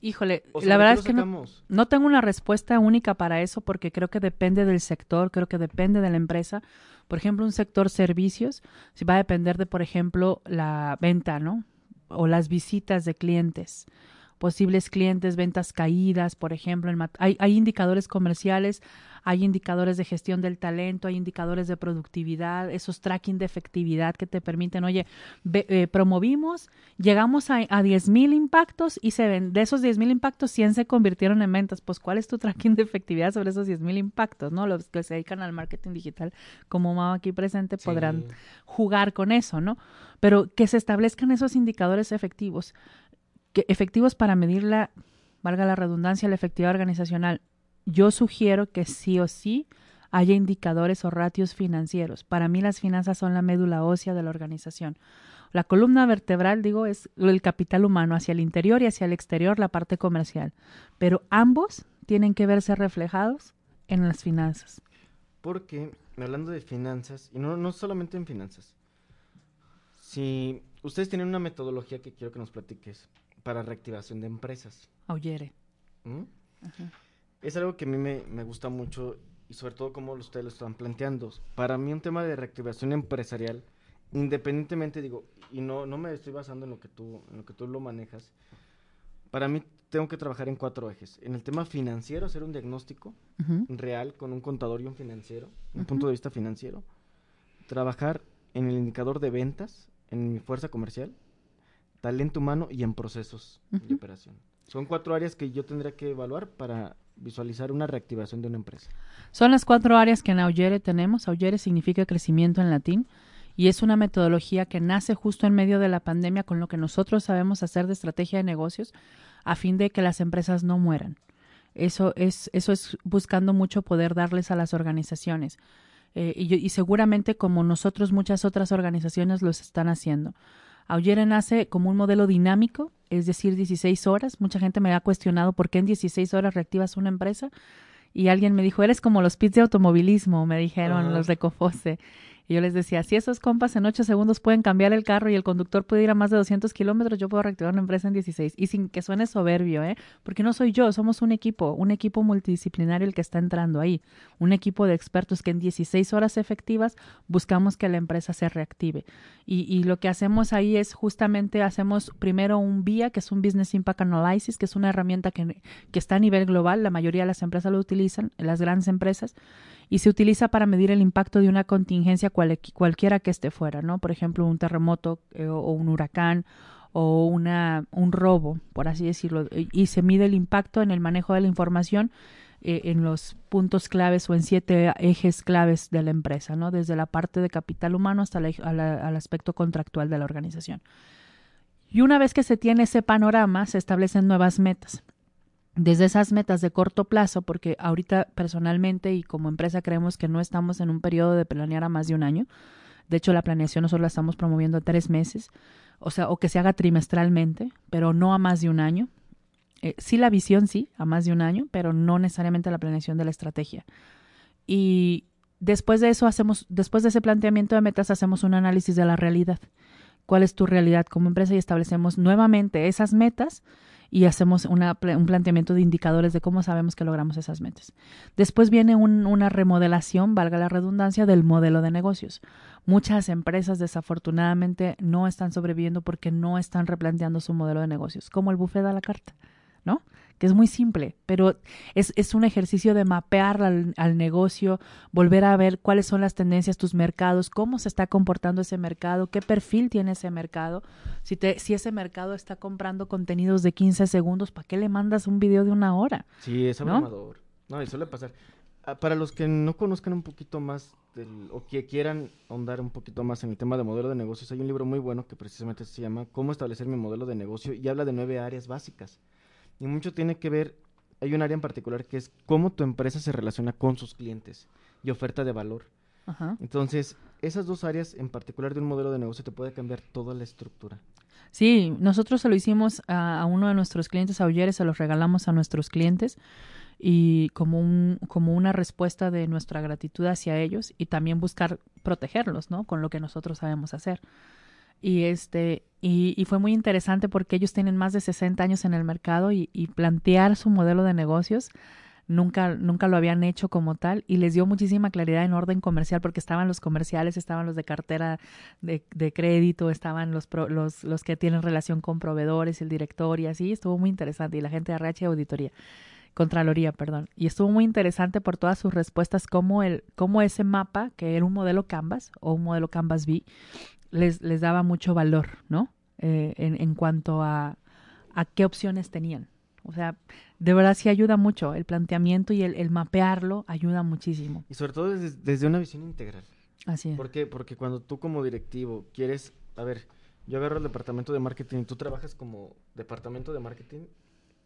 Híjole, O sea, la ¿de verdad es que no, no tengo una respuesta única para eso porque creo que depende del sector, creo que depende de la empresa. Por ejemplo, un sector servicios, si va a depender de, por ejemplo, la venta, ¿no? O las visitas de clientes. Posibles clientes, ventas caídas, por ejemplo. hay, hay indicadores comerciales, hay indicadores de gestión del talento, hay indicadores de productividad, esos tracking de efectividad que te permiten, oye, eh, promovimos, llegamos a, a 10 mil impactos y se ven, de esos 10 mil impactos, 100 se convirtieron en ventas. Pues, ¿cuál es tu tracking de efectividad sobre esos 10 mil impactos? ¿no? Los que se dedican al marketing digital, como Mau aquí presente, podrán jugar con eso, ¿no? Pero que se establezcan esos indicadores efectivos efectivos para medir la, valga la redundancia, la efectividad organizacional, yo sugiero que sí o sí haya indicadores o ratios financieros. Para mí las finanzas son la médula ósea de la organización. La columna vertebral, digo, es el capital humano hacia el interior y hacia el exterior, la parte comercial. Pero ambos tienen que verse reflejados en las finanzas. Porque, hablando de finanzas, y no, no solamente en finanzas, si ustedes tienen una metodología que quiero que nos platiques, para reactivación de empresas. Auyere. ¿Mm? Es algo que a mí me, gusta mucho y sobre todo como ustedes lo están planteando. Para mí un tema de reactivación empresarial, independientemente digo, y no, no me estoy basando en lo que tú, en lo que tú lo manejas, para mí tengo que trabajar en cuatro ejes. En el tema financiero, hacer un diagnóstico real con un contador y un financiero, un punto de vista financiero. Trabajar en el indicador de ventas, en mi fuerza comercial, talento humano y en procesos de operación. Son cuatro áreas que yo tendría que evaluar para visualizar una reactivación de una empresa. Son las cuatro áreas que en Auyere tenemos. Auyere significa crecimiento en latín y es una metodología que nace justo en medio de la pandemia con lo que nosotros sabemos hacer de estrategia de negocios a fin de que las empresas no mueran. Eso es, eso es buscando mucho poder darles a las organizaciones. Eh, y, y seguramente como nosotros muchas otras organizaciones los están haciendo. Auyere nace como un modelo dinámico, es decir, 16 horas. Mucha gente me ha cuestionado por qué en 16 horas reactivas una empresa. Y alguien me dijo, eres como los pits de automovilismo, me dijeron los de Cofose. Y yo les decía, si esos compas en 8 segundos pueden cambiar el carro y el conductor puede ir a más de 200 kilómetros, yo puedo reactivar una empresa en 16. Y sin que suene soberbio, ¿eh? Porque no soy yo, somos un equipo, un equipo multidisciplinario el que está entrando ahí. Un equipo de expertos que en 16 horas efectivas buscamos que la empresa se reactive. Y, y lo que hacemos ahí es justamente hacemos primero un BIA, que es un Business Impact Analysis, que es una herramienta que, que está a nivel global, la mayoría de las empresas lo utilizan, las grandes empresas y se utiliza para medir el impacto de una contingencia cualquiera que esté fuera, ¿no? Por ejemplo, un terremoto eh, o un huracán o una, un robo, por así decirlo, y se mide el impacto en el manejo de la información eh, en los puntos claves o en siete ejes claves de la empresa, ¿no? Desde la parte de capital humano hasta el aspecto contractual de la organización. Y una vez que se tiene ese panorama, se establecen nuevas metas desde esas metas de corto plazo, porque ahorita personalmente y como empresa creemos que no estamos en un periodo de planear a más de un año. De hecho, la planeación nosotros la estamos promoviendo a tres meses, o sea, o que se haga trimestralmente, pero no a más de un año. Eh, sí la visión, sí, a más de un año, pero no necesariamente la planeación de la estrategia. Y después de eso hacemos, después de ese planteamiento de metas, hacemos un análisis de la realidad. ¿Cuál es tu realidad como empresa? Y establecemos nuevamente esas metas y hacemos una, un planteamiento de indicadores de cómo sabemos que logramos esas metas. Después viene una remodelación, valga la redundancia, del modelo de negocios. Muchas empresas desafortunadamente no están sobreviviendo porque no están replanteando su modelo de negocios, como el buffet de la carta, ¿no? Que es muy simple, pero es, es un ejercicio de mapear al, negocio, volver a ver cuáles son las tendencias, tus mercados, cómo se está comportando ese mercado, qué perfil tiene ese mercado. Si, te, si ese mercado está comprando contenidos de 15 segundos, ¿para qué le mandas un video de una hora? Sí, es abrumador. ¿No? y suele pasar. Ah, para los que no conozcan un poquito más o que quieran ahondar un poquito más en el tema de modelo de negocios, hay un libro muy bueno que precisamente se llama Cómo establecer mi modelo de negocio y habla de nueve áreas básicas. Y mucho tiene que ver, hay un área en particular que es cómo tu empresa se relaciona con sus clientes y oferta de valor. Entonces, esas dos áreas en particular de un modelo de negocio te puede cambiar toda la estructura. Sí, nosotros se lo hicimos a, uno de nuestros clientes, a se los regalamos a nuestros clientes y como, un, como una respuesta de nuestra gratitud hacia ellos y también buscar protegerlos, ¿no? Con lo que nosotros sabemos hacer. Y, este, y, fue muy interesante porque ellos tienen más de 60 años en el mercado y, plantear su modelo de negocios nunca, nunca lo habían hecho como tal y les dio muchísima claridad en orden comercial porque estaban los comerciales, estaban los de cartera de, de crédito, estaban los, los, los que tienen relación con proveedores, el director y así, estuvo muy interesante y la gente de RH Auditoría. Contraloría, perdón. Y estuvo muy interesante por todas sus respuestas, como, el, como ese mapa, que era un modelo Canvas o un modelo Canvas B, les, les daba mucho valor, ¿no? Eh, en, en cuanto a, a qué opciones tenían. O sea, de verdad sí ayuda mucho. El planteamiento y el, mapearlo ayuda muchísimo. Y sobre todo desde, una visión integral. Así es. ¿Por qué? Porque cuando tú como directivo quieres, a ver, yo agarro el departamento de marketing y tú trabajas como departamento de marketing,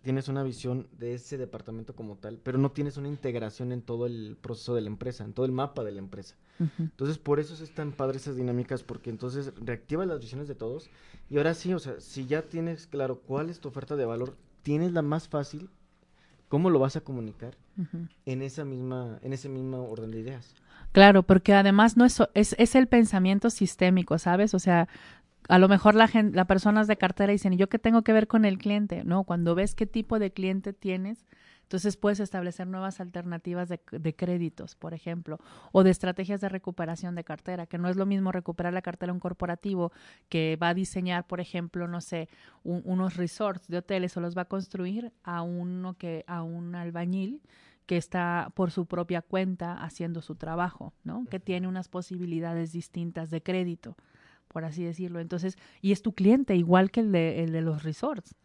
tienes una visión de ese departamento como tal, pero no tienes una integración en todo el proceso de la empresa, en todo el mapa de la empresa. Entonces, por eso es tan padre esas dinámicas, porque entonces reactiva las visiones de todos. Y ahora sí, o sea, si ya tienes claro cuál es tu oferta de valor, tienes la más fácil cómo lo vas a comunicar en esa misma en ese mismo orden de ideas. Claro, porque además no es, es, es el pensamiento sistémico, ¿sabes? O sea, a lo mejor la gente, las personas de cartera dicen, ¿y yo qué tengo que ver con el cliente? No, cuando ves qué tipo de cliente tienes, entonces puedes establecer nuevas alternativas de, créditos, por ejemplo, o de estrategias de recuperación de cartera, que no es lo mismo recuperar la cartera a un corporativo que va a diseñar, por ejemplo, no sé, unos resorts de hoteles o los va a construir a uno que a un albañil que está por su propia cuenta haciendo su trabajo, ¿no? Que tiene unas posibilidades distintas de crédito, por así decirlo. Entonces, y es tu cliente igual que el de, el de los resorts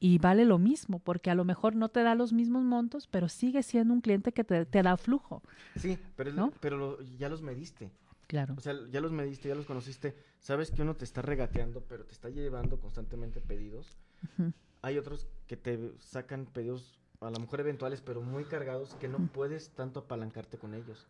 y vale lo mismo, porque a lo mejor no te da los mismos montos, pero sigue siendo un cliente que te, da flujo. Sí, pero, pero ya los mediste. Claro. O sea, ya los mediste, ya los conociste. Sabes que uno te está regateando, pero te está llevando constantemente pedidos. Hay otros que te sacan pedidos, a lo mejor eventuales, pero muy cargados, que no puedes tanto apalancarte con ellos.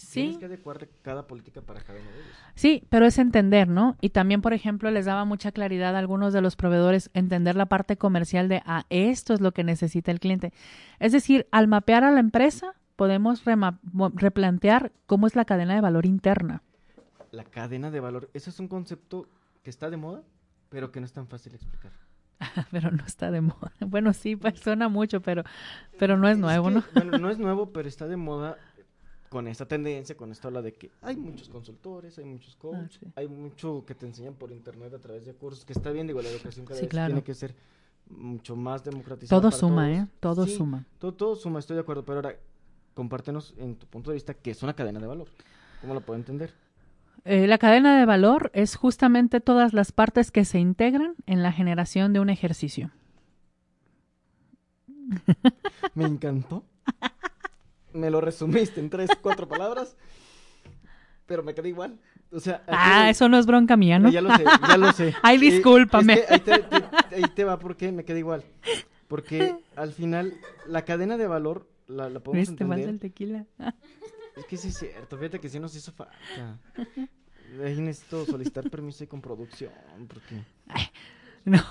Sí. Tienes que adecuar cada política para cada uno de ellos. Sí, pero es entender, ¿no? Y también, por ejemplo, les daba mucha claridad a algunos de los proveedores entender la parte comercial de, ah, esto es lo que necesita el cliente. Es decir, al mapear a la empresa, podemos replantear cómo es la cadena de valor interna. La cadena de valor, ese es un concepto que está de moda, pero que no es tan fácil de explicar. pero no está de moda. Bueno, sí, pues, suena mucho, pero, pero no es, nuevo, ¿no? Bueno, no es nuevo, pero está de moda con esta tendencia, con esto habla de que hay muchos consultores, hay muchos ah, coaches, hay mucho que te enseñan por internet a través de cursos, que está bien, digo, la educación cada vez tiene que ser mucho más democratizada. Todo suma, ¿eh? Todo suma. Todo, todo suma, estoy de acuerdo, pero ahora compártenos en tu punto de vista qué es una cadena de valor. ¿Cómo lo puedo entender? Eh, la cadena de valor es justamente todas las partes que se integran en la generación de un ejercicio. Me encantó me lo resumiste en tres, cuatro palabras, pero me quedé igual. O sea, ah, eso no es bronca mía, ¿no? Ya lo sé, ya lo sé. Ay, discúlpame. ahí, te, va, ¿por qué? Me quedé igual. Porque al final, la cadena de valor la, la podemos ¿Viste entender. el tequila? Es que sí es cierto, fíjate que sí nos hizo falta. Ahí necesito solicitar permiso y con producción, porque... No,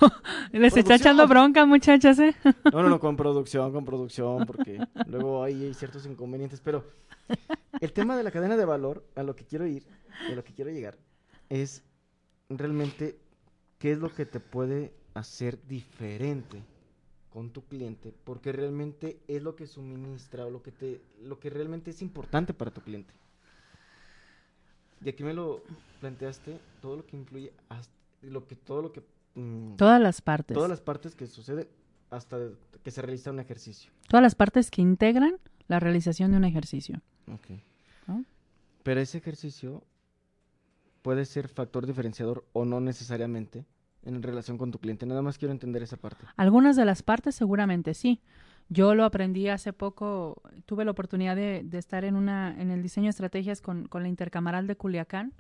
les está echando bronca, muchachas, ¿eh? No, no, no, con producción, con producción, porque luego hay ciertos inconvenientes. Pero el tema de la cadena de valor, a lo que quiero ir, a lo que quiero llegar, es realmente qué es lo que te puede hacer diferente con tu cliente, porque realmente es lo que suministra o lo que te, lo que realmente es importante para tu cliente. Y aquí me lo planteaste, todo lo que influye, hasta lo que, todo lo que Mm, todas las partes. Todas las partes que sucede hasta que se realiza un ejercicio. Todas las partes que integran la realización de un ejercicio. Ok. Pero ese ejercicio puede ser factor diferenciador o no necesariamente en relación con tu cliente. Nada más quiero entender esa parte. Algunas de las partes seguramente sí. Yo lo aprendí hace poco, tuve la oportunidad de, estar en una en el diseño de estrategias con, con la Intercamaral de Culiacán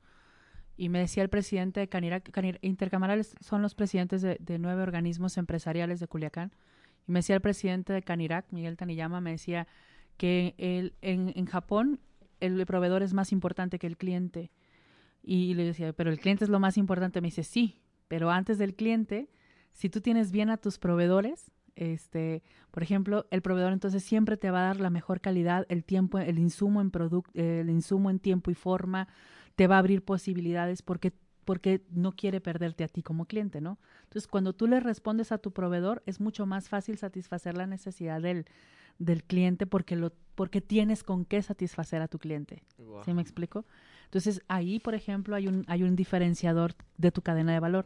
y me decía el presidente de Canirac, Intercamarales son los presidentes de, nueve organismos empresariales de Culiacán, y me decía el presidente de Canirac, Miguel Taniyama, me decía que el, en, en Japón el proveedor es más importante que el cliente. Y le decía, pero el cliente es lo más importante. Me dice, sí, pero antes del cliente, si tú tienes bien a tus proveedores, este, por ejemplo, el proveedor entonces siempre te va a dar la mejor calidad, el tiempo, el insumo en producto, el insumo en tiempo y forma, te va a abrir posibilidades porque porque no quiere perderte a ti como cliente, ¿no? Entonces, cuando tú le respondes a tu proveedor, es mucho más fácil satisfacer la necesidad del, del cliente porque lo porque tienes con qué satisfacer a tu cliente. ¿Sí me explico? Entonces, ahí, por ejemplo, hay un, hay un diferenciador de tu cadena de valor,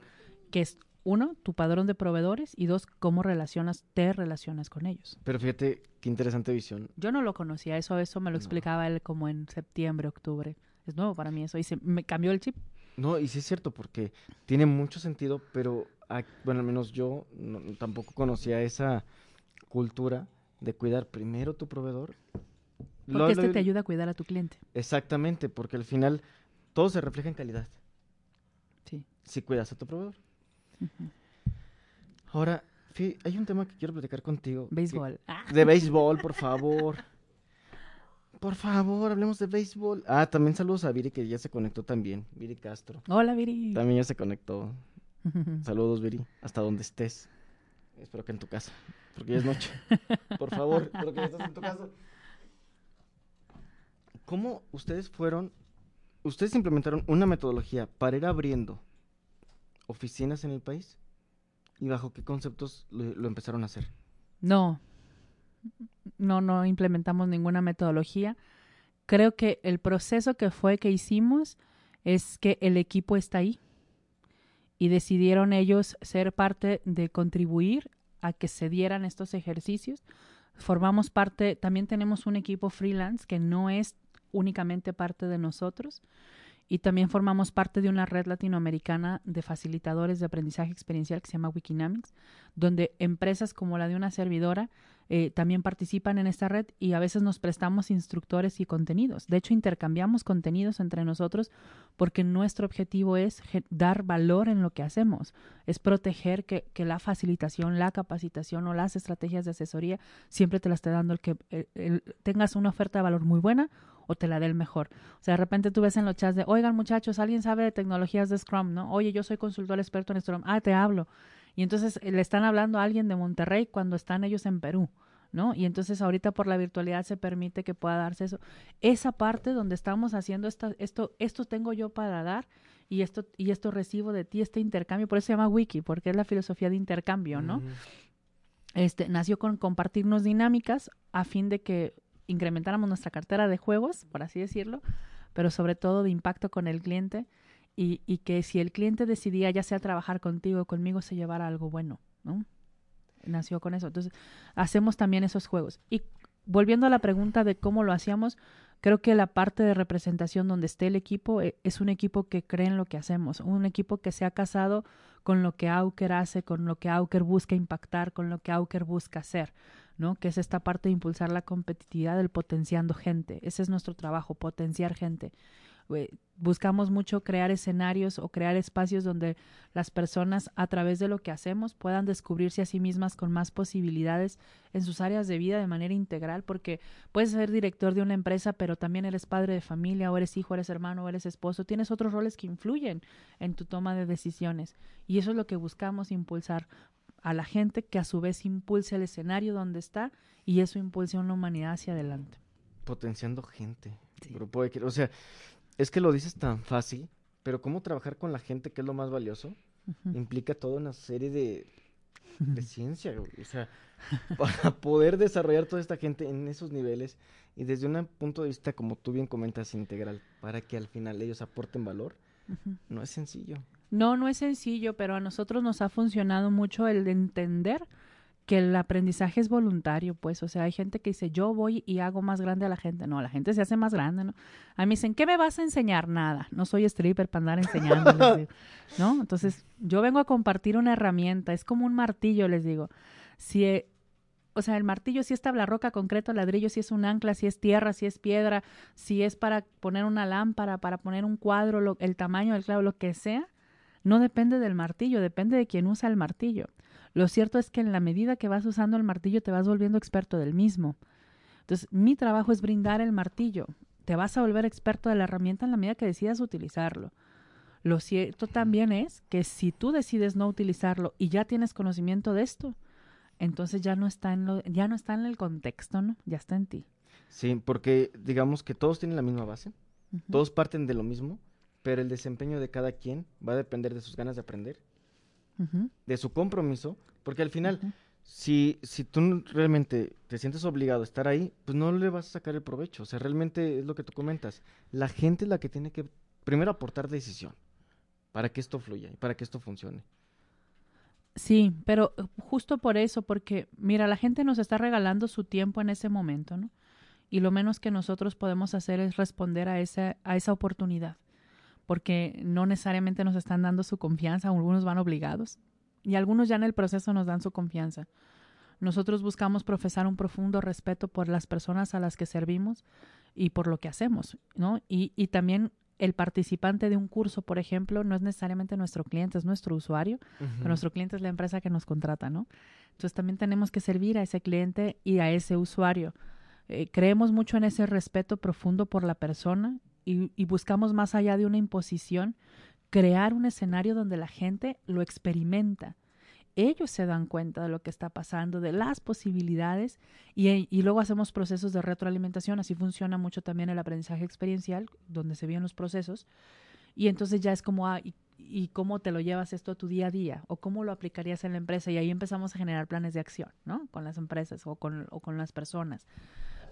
que es uno, tu padrón de proveedores y dos, cómo relacionas, te relacionas con ellos. Pero fíjate qué interesante visión. Yo no lo conocía, eso, eso me lo explicaba él como en septiembre, octubre. Es nuevo para mí eso y se me cambió el chip. No, y sí es cierto, porque tiene mucho sentido, pero bueno, al menos yo tampoco conocía esa cultura de cuidar primero tu proveedor. Porque este te ayuda a cuidar a tu cliente. Exactamente, porque al final todo se refleja en calidad. Sí. Si cuidas a tu proveedor. Ahora, hay un tema que quiero platicar contigo. Béisbol. De béisbol, por favor. Por favor, hablemos de béisbol. Ah, también saludos a Viri que ya se conectó también. Viri Castro. Hola, Viri. También ya se conectó. Saludos, Viri, hasta donde estés. Espero que en tu casa, porque ya es noche. Por favor, espero que ya estás en tu casa. ¿Cómo ustedes fueron, ustedes implementaron una metodología para ir abriendo oficinas en el país? ¿Y bajo qué conceptos lo, empezaron a hacer? No, no, no implementamos ninguna metodología. Creo que el proceso que fue que hicimos es que el equipo está ahí y decidieron ellos ser parte de contribuir a que se dieran estos ejercicios. Formamos parte, también tenemos un equipo freelance que no es únicamente parte de nosotros y también formamos parte de una red latinoamericana de facilitadores de aprendizaje experiencial que se llama Wikinamics, donde empresas como la de una servidora eh, también participan en esta red y a veces nos prestamos instructores y contenidos. De hecho, intercambiamos contenidos entre nosotros porque nuestro objetivo es dar valor en lo que hacemos, es proteger que, la facilitación, la capacitación o las estrategias de asesoría siempre te la esté dando el que tengas una oferta de valor muy buena o te la dé el mejor. O sea, de repente tú ves en los chats de, oigan muchachos, alguien sabe de tecnologías de Scrum, ¿no? Oye, yo soy consultor experto en Scrum. Ah, te hablo. Y entonces eh, le están hablando a alguien de Monterrey cuando están ellos en Perú. ¿no? Y entonces ahorita por la virtualidad se permite que pueda darse eso. Esa parte donde estamos haciendo esta, esto, esto tengo yo para dar y esto, y esto recibo de ti, este intercambio, por eso se llama wiki, porque es la filosofía de intercambio, ¿no? Este, nació con compartirnos dinámicas a fin de que incrementáramos nuestra cartera de juegos, por así decirlo, pero sobre todo de impacto con el cliente y, que si el cliente decidía ya sea trabajar contigo o conmigo, se llevara algo bueno, ¿no? Nació con eso. Entonces, hacemos también esos juegos. Y volviendo a la pregunta de cómo lo hacíamos, creo que la parte de representación donde esté el equipo eh, es un equipo que cree en lo que hacemos, un equipo que se ha casado con lo que Auker hace, con lo que Auker busca impactar, con lo que Auker busca hacer, Que es esta parte de impulsar la competitividad del potenciando gente. Ese es nuestro trabajo, potenciar gente buscamos mucho crear escenarios o crear espacios donde las personas a través de lo que hacemos puedan descubrirse a sí mismas con más posibilidades en sus áreas de vida de manera integral, porque puedes ser director de una empresa, pero también eres padre de familia, o eres hijo, eres hermano, o eres esposo, tienes otros roles que influyen en tu toma de decisiones. Y eso es lo que buscamos impulsar a la gente que a su vez impulse el escenario donde está y eso impulsa a una humanidad hacia adelante. Potenciando gente. Grupo de, o sea, es que lo dices tan fácil, pero cómo trabajar con la gente, que es lo más valioso, implica toda una serie de, de ciencia, o sea, para poder desarrollar toda esta gente en esos niveles y desde un punto de vista, como tú bien comentas, integral, para que al final ellos aporten valor, no es sencillo. No, no es sencillo, pero a nosotros nos ha funcionado mucho el de entender que el aprendizaje es voluntario, pues, o sea, hay gente que dice, yo voy y hago más grande a la gente. No, la gente se hace más grande, ¿no? A mí dicen, ¿qué me vas a enseñar? Nada, no soy stripper para andar enseñando, ¿no? Entonces, yo vengo a compartir una herramienta, es como un martillo, les digo. Si, eh, o sea, el martillo si es tabla roca, concreto, ladrillo, si es un ancla, si es tierra, si es piedra, si es para poner una lámpara, para poner un cuadro, el tamaño del clavo, lo que sea, no depende del martillo, depende de quien usa el martillo. Lo cierto es que en la medida que vas usando el martillo te vas volviendo experto del mismo. Entonces, mi trabajo es brindar el martillo. Te vas a volver experto de la herramienta en la medida que decidas utilizarlo. Lo cierto también es que si tú decides no utilizarlo y ya tienes conocimiento de esto, entonces ya no está en lo, ya no está en el contexto, ¿no? Ya está en ti. Sí, porque digamos que todos tienen la misma base, todos parten de lo mismo, pero el desempeño de cada quien va a depender de sus ganas de aprender de su compromiso, porque al final Si, si tú realmente te sientes obligado a estar ahí, pues no le vas a sacar el provecho. O sea, realmente es lo que tú comentas. La gente es la que tiene que primero aportar decisión para que esto fluya y para que esto funcione. Sí, pero eh, justo por eso, porque mira, la gente nos está regalando su tiempo en ese momento, ¿no? Y lo menos que nosotros podemos hacer es responder a esa, a esa oportunidad, porque no necesariamente nos están dando su confianza, algunos van obligados y algunos ya en el proceso nos dan su confianza. Nosotros buscamos profesar un profundo respeto por las personas a las que servimos y por lo que hacemos, ¿no? Y, y también el participante de un curso, por ejemplo, no es necesariamente nuestro cliente, es nuestro usuario, pero nuestro cliente es la empresa que nos contrata, ¿no? Entonces también tenemos que servir a ese cliente y a ese usuario. Eh, creemos mucho en ese respeto profundo por la persona y, buscamos más allá de una imposición, crear un escenario donde la gente lo experimenta ellos se dan cuenta de lo que está pasando, de las posibilidades y, y, luego hacemos procesos de retroalimentación. Así funciona mucho también el aprendizaje experiencial, donde se vienen los procesos. Y entonces ya es como, ah, y, cómo te lo llevas esto a tu día a día? ¿O cómo lo aplicarías en la empresa? Y ahí empezamos a generar planes de acción, ¿no? Con las empresas o con las personas.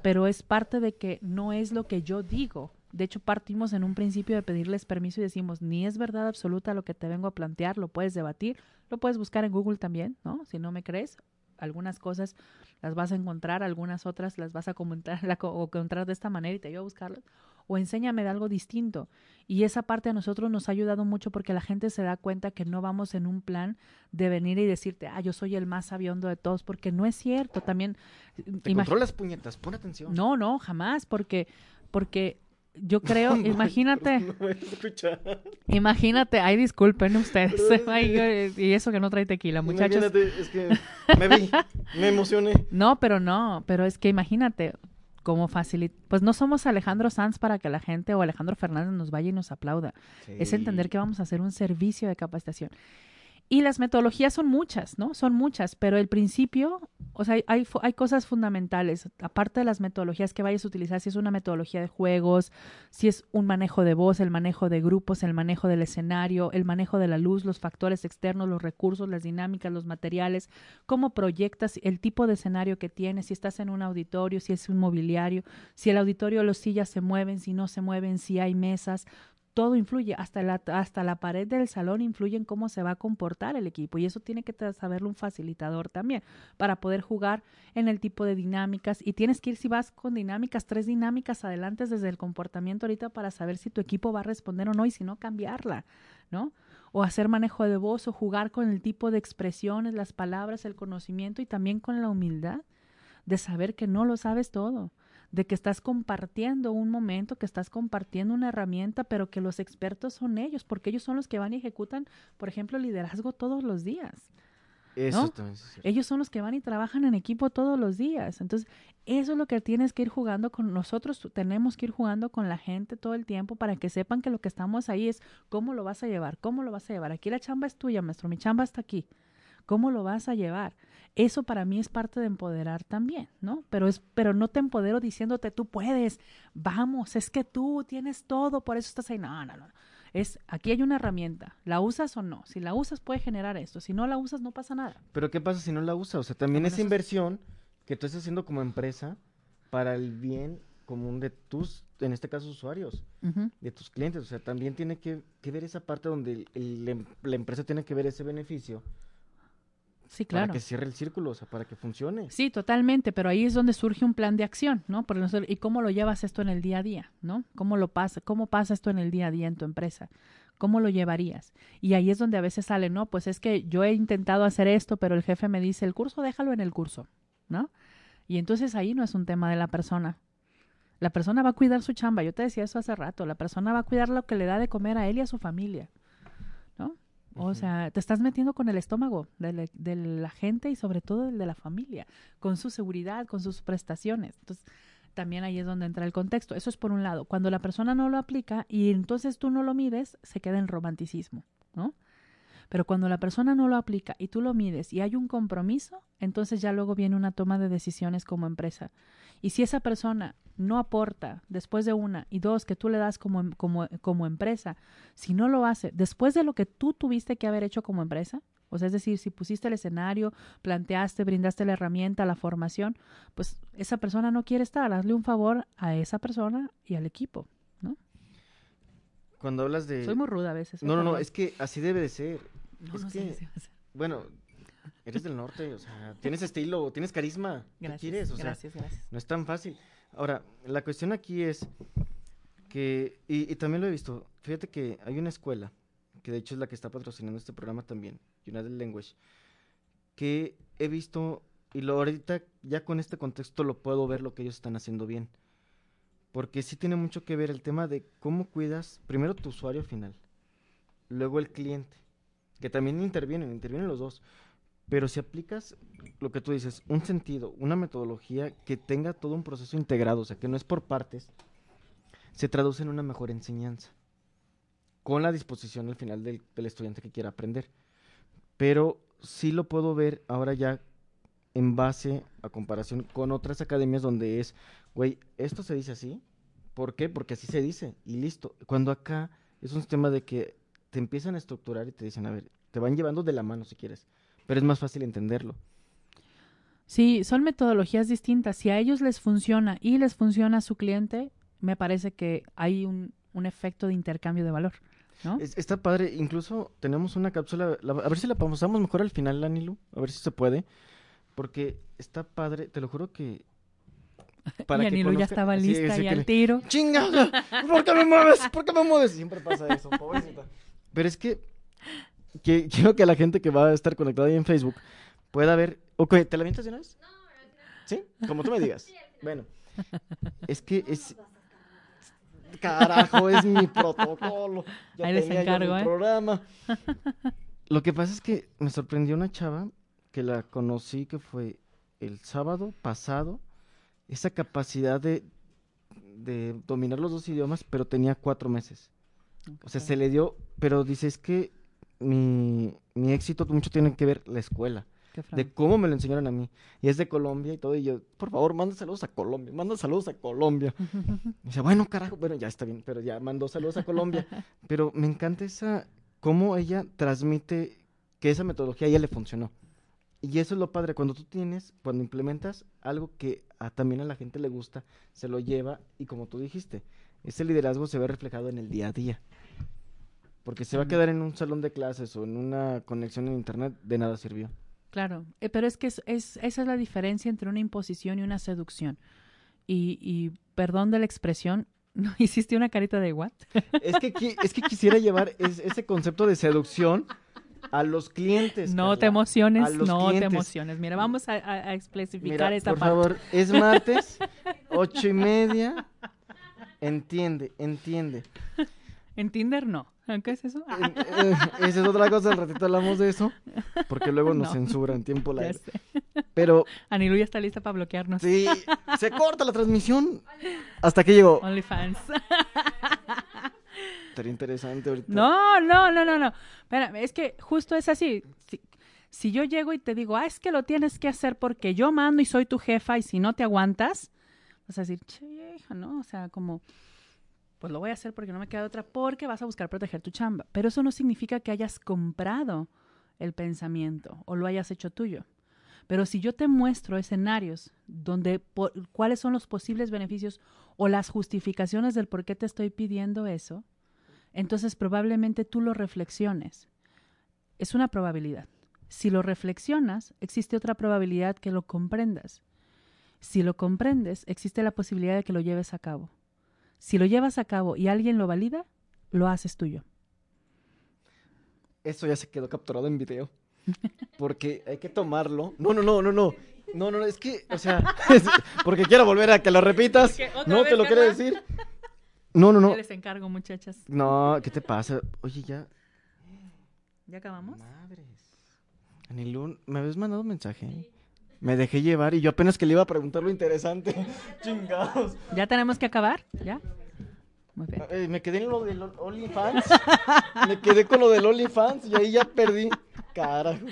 Pero es parte de que no es lo que yo digo, de hecho, partimos en un principio de pedirles permiso y decimos, ni es verdad absoluta lo que te vengo a plantear, lo puedes debatir, lo puedes buscar en Google también, ¿no? Si no me crees, algunas cosas las vas a encontrar, algunas otras las vas a comentar o encontrar de esta manera y te ayudo a buscarlas. O enséñame de algo distinto. Y esa parte a nosotros nos ha ayudado mucho porque la gente se da cuenta que no vamos en un plan de venir y decirte, ah, yo soy el más sabiondo de todos, porque no es cierto. También. Te controlas puñetas, pon atención. No, no, jamás, porque, porque yo creo, imagínate. imagínate, ay, disculpen ustedes. y eso que no trae tequila, muchachos. Imagínate, es que me vi, me emocioné. No, pero no, pero es que imagínate cómo facilita. Pues no somos Alejandro Sanz para que la gente o Alejandro Fernández nos vaya y nos aplauda. Es entender que vamos a hacer un servicio de capacitación. Y las metodologías son muchas, ¿no? Son muchas, pero el principio, o sea, hay, hay, cosas fundamentales, aparte de las metodologías que vayas a utilizar, si es una metodología de juegos, si es un manejo de voz, el manejo de grupos, el manejo del escenario, el manejo de la luz, los factores externos, los recursos, las dinámicas, los materiales, cómo proyectas el tipo de escenario que tienes, si estás en un auditorio, si es un mobiliario, si el auditorio, los sillas se mueven, si no se mueven, si hay mesas, todo influye, hasta la, hasta la pared del salón influye en cómo se va a comportar el equipo y eso tiene que saberlo un facilitador también para poder jugar en el tipo de dinámicas y tienes que ir si vas con dinámicas, tres dinámicas adelante desde el comportamiento ahorita para saber si tu equipo va a responder o no y si no cambiarla, ¿no? O hacer manejo de voz o jugar con el tipo de expresiones, las palabras, el conocimiento y también con la humildad de saber que no lo sabes todo de que estás compartiendo un momento, que estás compartiendo una herramienta, pero que los expertos son ellos, porque ellos son los que van y ejecutan, por ejemplo, liderazgo todos los días. Eso también es Ellos son los que van y trabajan en equipo todos los días. Entonces, eso es lo que tienes que ir jugando con nosotros. Tenemos que ir jugando con la gente todo el tiempo para que sepan que lo que estamos ahí es cómo lo vas a llevar, cómo lo vas a llevar. Aquí la chamba es tuya, maestro. Mi chamba está aquí. ¿Cómo lo vas a llevar? Eso para mí es parte de empoderar también, ¿no? Pero es pero no te empodero diciéndote tú puedes, vamos, es que tú tienes todo, por eso estás ahí. No, no, no. Es aquí hay una herramienta, ¿la usas o no? Si la usas puede generar esto, si no la usas no pasa nada. Pero ¿qué pasa si no la usas? O sea, también esa inversión que tú estás haciendo como empresa para el bien común de tus, en este caso, usuarios, de tus clientes. O sea, también tiene que, ver esa parte donde la empresa tiene que ver ese beneficio Sí, claro. Para que cierre el círculo, o sea, para que funcione. Sí, totalmente, pero ahí es donde surge un plan de acción, ¿no? ¿Y cómo lo llevas esto en el día a día, ¿no? ¿Cómo lo pasa, cómo pasa esto en el día a día en tu empresa? ¿Cómo lo llevarías? Y ahí es donde a veces sale, no, pues es que yo he intentado hacer esto, pero el jefe me dice, el curso déjalo en el curso, ¿no? Y entonces ahí no es un tema de la persona. La persona va a cuidar su chamba, yo te decía eso hace rato, la persona va a cuidar lo que le da de comer a él y a su familia. O sea, te estás metiendo con el estómago de la, gente y sobre todo el de la familia, con su seguridad, con sus prestaciones. Entonces, también ahí es donde entra el contexto. Eso es por un lado. Cuando la persona no lo aplica y entonces tú no lo mides, se queda en romanticismo, ¿no? Pero cuando la persona no lo aplica y tú lo mides y hay un compromiso, entonces ya luego viene una toma de decisiones como empresa. Y si esa persona no aporta después de una y dos que tú le das como, como, como empresa, si no lo hace después de lo que tú tuviste que haber hecho como empresa, O sea, es decir, si pusiste el escenario, planteaste, brindaste la herramienta, la formación, pues esa persona no quiere estar. Hazle un favor a esa persona y al equipo, ¿no? Cuando hablas de... Soy muy ruda a veces. ¿eh? No, no, no, es que así debe de ser. No, es no sé que- si a ser. Bueno, eres del norte, o sea, tienes estilo, tienes carisma. ¿Qué Gracias, quieres? O sea, gracias, gracias. no es tan fácil. Ahora, la cuestión aquí es que, y, y también lo he visto, fíjate que hay una escuela, que de hecho es la que está patrocinando este programa también, United Language, que he visto, y lo ahorita ya con este contexto lo puedo ver lo que ellos están haciendo bien. Porque sí tiene mucho que ver el tema de cómo cuidas primero tu usuario final, luego el cliente, que también intervienen, intervienen los dos. Pero si aplicas lo que tú dices, un sentido, una metodología que tenga todo un proceso integrado, o sea, que no es por partes, se traduce en una mejor enseñanza, con la disposición al final del, del estudiante que quiera aprender. Pero sí lo puedo ver ahora ya en base a comparación con otras academias donde es, güey, esto se dice así, ¿por qué? Porque así se dice y listo. Cuando acá es un sistema de que te empiezan a estructurar y te dicen, a ver, te van llevando de la mano si quieres, pero es más fácil entenderlo. Sí, son metodologías distintas. Si a ellos les funciona y les funciona a su cliente, me parece que hay un, un efecto de intercambio de valor, ¿no? Es- está padre, incluso tenemos una cápsula, la- a ver si la pasamos mejor al final, Anilu, a ver si se puede, porque está padre, te lo juro que... y que Anilu ya conozca- estaba lista sí y al le- tiro. ¡Chinga! ¿Por qué me mueves? ¿Por qué me mueves? Siempre pasa eso, pobrecita. Pero es que, que quiero que la gente que va a estar conectada ahí en Facebook pueda ver... Ok, ¿te la avientas de una vez? ¿Sí? Como tú me digas. Bueno, es que es... Carajo, es mi protocolo. Ya Ahí les tenía yo encargo, ¿eh? programa. Lo que pasa es que me sorprendió una chava que la conocí que fue el sábado pasado. Esa capacidad de, de dominar los dos idiomas, pero tenía cuatro meses. O sea, se le dio, pero dice, es que mi, mi éxito mucho tiene que ver la escuela, de cómo me lo enseñaron a mí. Y es de Colombia y todo, y yo, por favor, manda saludos a Colombia, manda saludos a Colombia. Y dice, bueno, carajo, bueno, ya está bien, pero ya mandó saludos a Colombia. pero me encanta esa, cómo ella transmite que esa metodología a ella le funcionó. Y eso es lo padre, cuando tú tienes, cuando implementas algo que a- también a la gente le gusta, se lo lleva y como tú dijiste, ese liderazgo se ve reflejado en el día a día. Porque se va a quedar en un salón de clases o en una conexión en internet, de nada sirvió. Claro, eh, pero es que es, es- esa es la diferencia entre una imposición y una seducción. Y, y perdón de la expresión, ¿no hiciste una carita de what? Es que, qui- es que quisiera llevar es- ese concepto de seducción a los clientes. No te emociones, no te emociones. Mira, vamos a, a- a especificar Mira, esta por parte. favor, es martes, ocho y media. Entiende, entiende. En Tinder no. ¿Qué es eso? Ah, Eh, esa es otra cosa, al ratito hablamos de eso, porque luego nos No. censuran tiempo live. Pero Anilu ya está lista para bloquearnos. sí, se corta la transmisión. Hasta que llegó. OnlyFans. Estaría interesante ahorita. No, no, no, no, no. Espera, es que justo es así. Si, si yo llego y te digo, ah, es que lo tienes que hacer porque yo mando y soy tu jefa y si no te aguantas, vas a decir, che, hija, ¿no? O sea, como, pues lo voy a hacer porque no me queda otra, porque vas a buscar proteger tu chamba. Pero eso no significa que hayas comprado el pensamiento o lo hayas hecho tuyo. Pero si yo te muestro escenarios donde cuáles son los posibles beneficios o las justificaciones del por qué te estoy pidiendo eso, entonces probablemente tú lo reflexiones. Es una probabilidad. Si lo reflexionas, existe otra probabilidad que lo comprendas. Si lo comprendes, existe la posibilidad de que lo lleves a cabo. Si lo llevas a cabo y alguien lo valida, lo haces tuyo. Eso ya se quedó capturado en video. Porque hay que tomarlo. No, no, no, no, no. No, no, es que, o sea, es- porque quiero volver a que lo repitas. No te lo quiero decir. No, no, no. Les encargo, muchachas. No, ¿qué te pasa? Oye, ya. ¿Ya acabamos? Madres. Anilun, ¿me habías mandado un mensaje? Me dejé llevar y yo apenas que le iba a preguntar lo interesante. Chingados. ¿Ya tenemos que acabar? ¿Ya? Muy bien. Eh, me quedé en lo del OnlyFans. me quedé con lo del OnlyFans y ahí ya perdí. Carajo.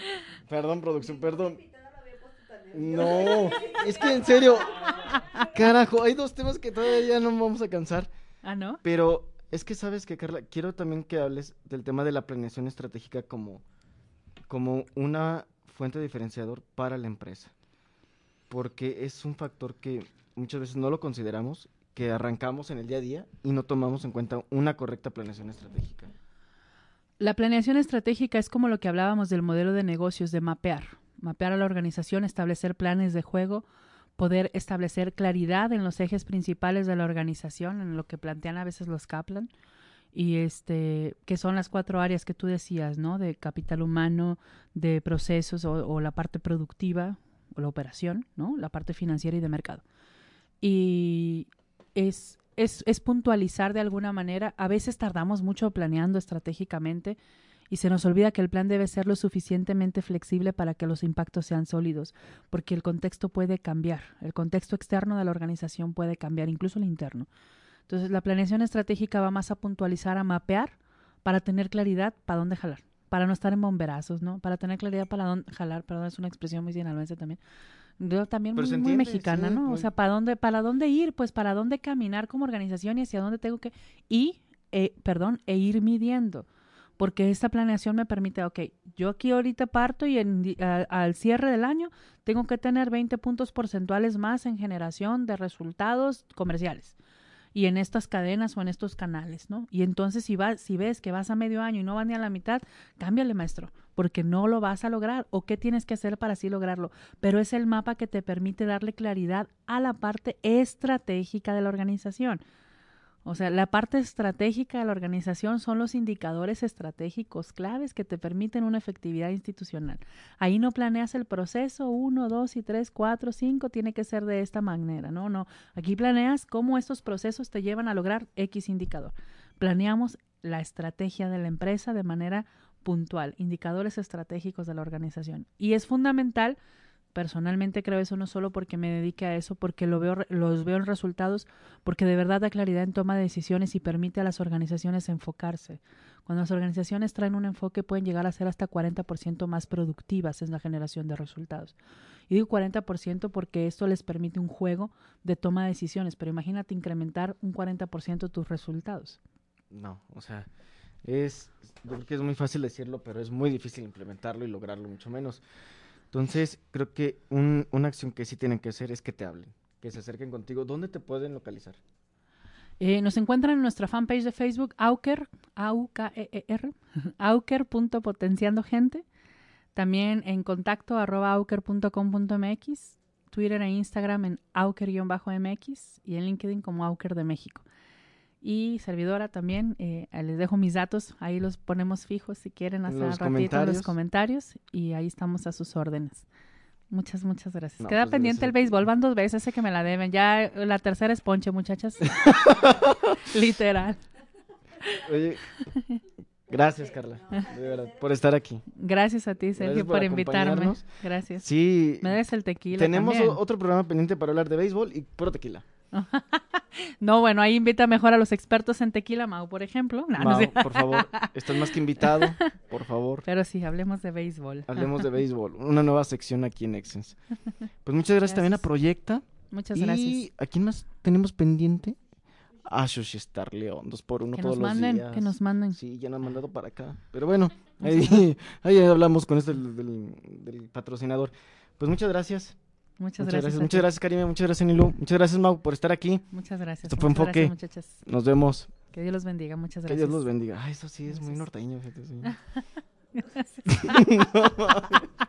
Perdón, producción, perdón. No, es que en serio. Carajo, hay dos temas que todavía no vamos a cansar. Ah, ¿no? Pero es que sabes que, Carla, quiero también que hables del tema de la planeación estratégica como, como una fuente diferenciador para la empresa, porque es un factor que muchas veces no lo consideramos, que arrancamos en el día a día y no tomamos en cuenta una correcta planeación estratégica. La planeación estratégica es como lo que hablábamos del modelo de negocios, de mapear, mapear a la organización, establecer planes de juego, poder establecer claridad en los ejes principales de la organización, en lo que plantean a veces los Kaplan, y este, que son las cuatro áreas que tú decías, ¿no? De capital humano, de procesos o, la parte productiva o la operación, ¿no? La parte financiera y de mercado. Y es, es, es puntualizar de alguna manera. A veces tardamos mucho planeando estratégicamente y se nos olvida que el plan debe ser lo suficientemente flexible para que los impactos sean sólidos, porque el contexto puede cambiar, el contexto externo de la organización puede cambiar, incluso el interno. Entonces, la planeación estratégica va más a puntualizar, a mapear, para tener claridad para dónde jalar, para no estar en bomberazos, ¿no? Para tener claridad para dónde jalar, perdón, es una expresión muy sinaloense también. Yo también muy, mexicana, ¿no? O sea, ¿para dónde, para dónde ir? Pues para dónde caminar como organización y hacia dónde tengo que... Y, eh, perdón, e ir midiendo porque esta planeación me permite, ok, yo aquí ahorita parto y al cierre del año tengo que tener 20 puntos porcentuales más en generación de resultados comerciales y en estas cadenas o en estos canales, ¿no? Y entonces si vas, si ves que vas a medio año y no vas ni a la mitad, cámbiale, maestro, porque no lo vas a lograr o qué tienes que hacer para así lograrlo. Pero es el mapa que te permite darle claridad a la parte estratégica de la organización. O sea, la parte estratégica de la organización son los indicadores estratégicos claves que te permiten una efectividad institucional. Ahí no planeas el proceso uno, dos y tres, cuatro, cinco, tiene que ser de esta manera, no, no. Aquí planeas cómo estos procesos te llevan a lograr X indicador. Planeamos la estrategia de la empresa de manera puntual, indicadores estratégicos de la organización. Y es fundamental Personalmente creo eso no solo porque me dedique a eso, porque lo veo, los veo en resultados, porque de verdad da claridad en toma de decisiones y permite a las organizaciones enfocarse. Cuando las organizaciones traen un enfoque pueden llegar a ser hasta 40% más productivas en la generación de resultados. Y digo 40% porque esto les permite un juego de toma de decisiones, pero imagínate incrementar un 40% tus resultados. No, o sea, es, yo creo que es muy fácil decirlo, pero es muy difícil implementarlo y lograrlo mucho menos. Entonces, creo que una acción que sí tienen que hacer es que te hablen, que se acerquen contigo. ¿Dónde te pueden localizar? Eh, nos encuentran en nuestra fanpage de Facebook, Auker, A-U-K-E-R, auker.potenciando gente. También en contacto arroba auker.com.mx, Twitter e Instagram en auker-mx y en LinkedIn como Auker de México y servidora también. Eh, les dejo mis datos, ahí los ponemos fijos si quieren hacer los ratito los comentarios y ahí estamos a sus órdenes. Muchas, muchas gracias. Queda pues, pendiente el béisbol, van dos veces, sé que me la deben. Ya la tercera es ponche, muchachas. Literal. Oye, gracias Carla, de verdad, por estar aquí. Gracias a ti, Sergio, por, invitarme. Gracias. Sí. Me des el tequila. Tenemos otro programa pendiente para hablar de béisbol y puro tequila. no, bueno, ahí invita mejor a los expertos en tequila, Mau, por ejemplo. por favor, estás más que invitado, por favor. Pero sí, hablemos de béisbol. Hablemos de béisbol, una nueva sección aquí en Exens. Pues muchas gracias, también a Proyecta. Muchas gracias. ¿Y a quién más tenemos pendiente? A Star León, dos por uno que todos nos manden, los días. Que nos manden. Sí, ya nos han mandado para acá. Pero bueno, ahí, ahí hablamos con este del patrocinador. Pues muchas gracias. Muchas, gracias. Muchas gracias, Karime. Muchas gracias, Nilu. Muchas gracias, Mau, por estar aquí. Muchas gracias. Esto fue Enfoque. Nos vemos. Que Dios los bendiga. Muchas gracias. Que Dios los bendiga. Ay, eso sí es muy norteño. gracias. Don't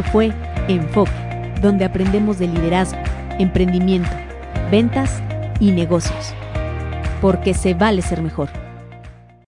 Esto fue Enfoque, donde aprendemos de liderazgo, emprendimiento, ventas y negocios. Porque se vale ser mejor.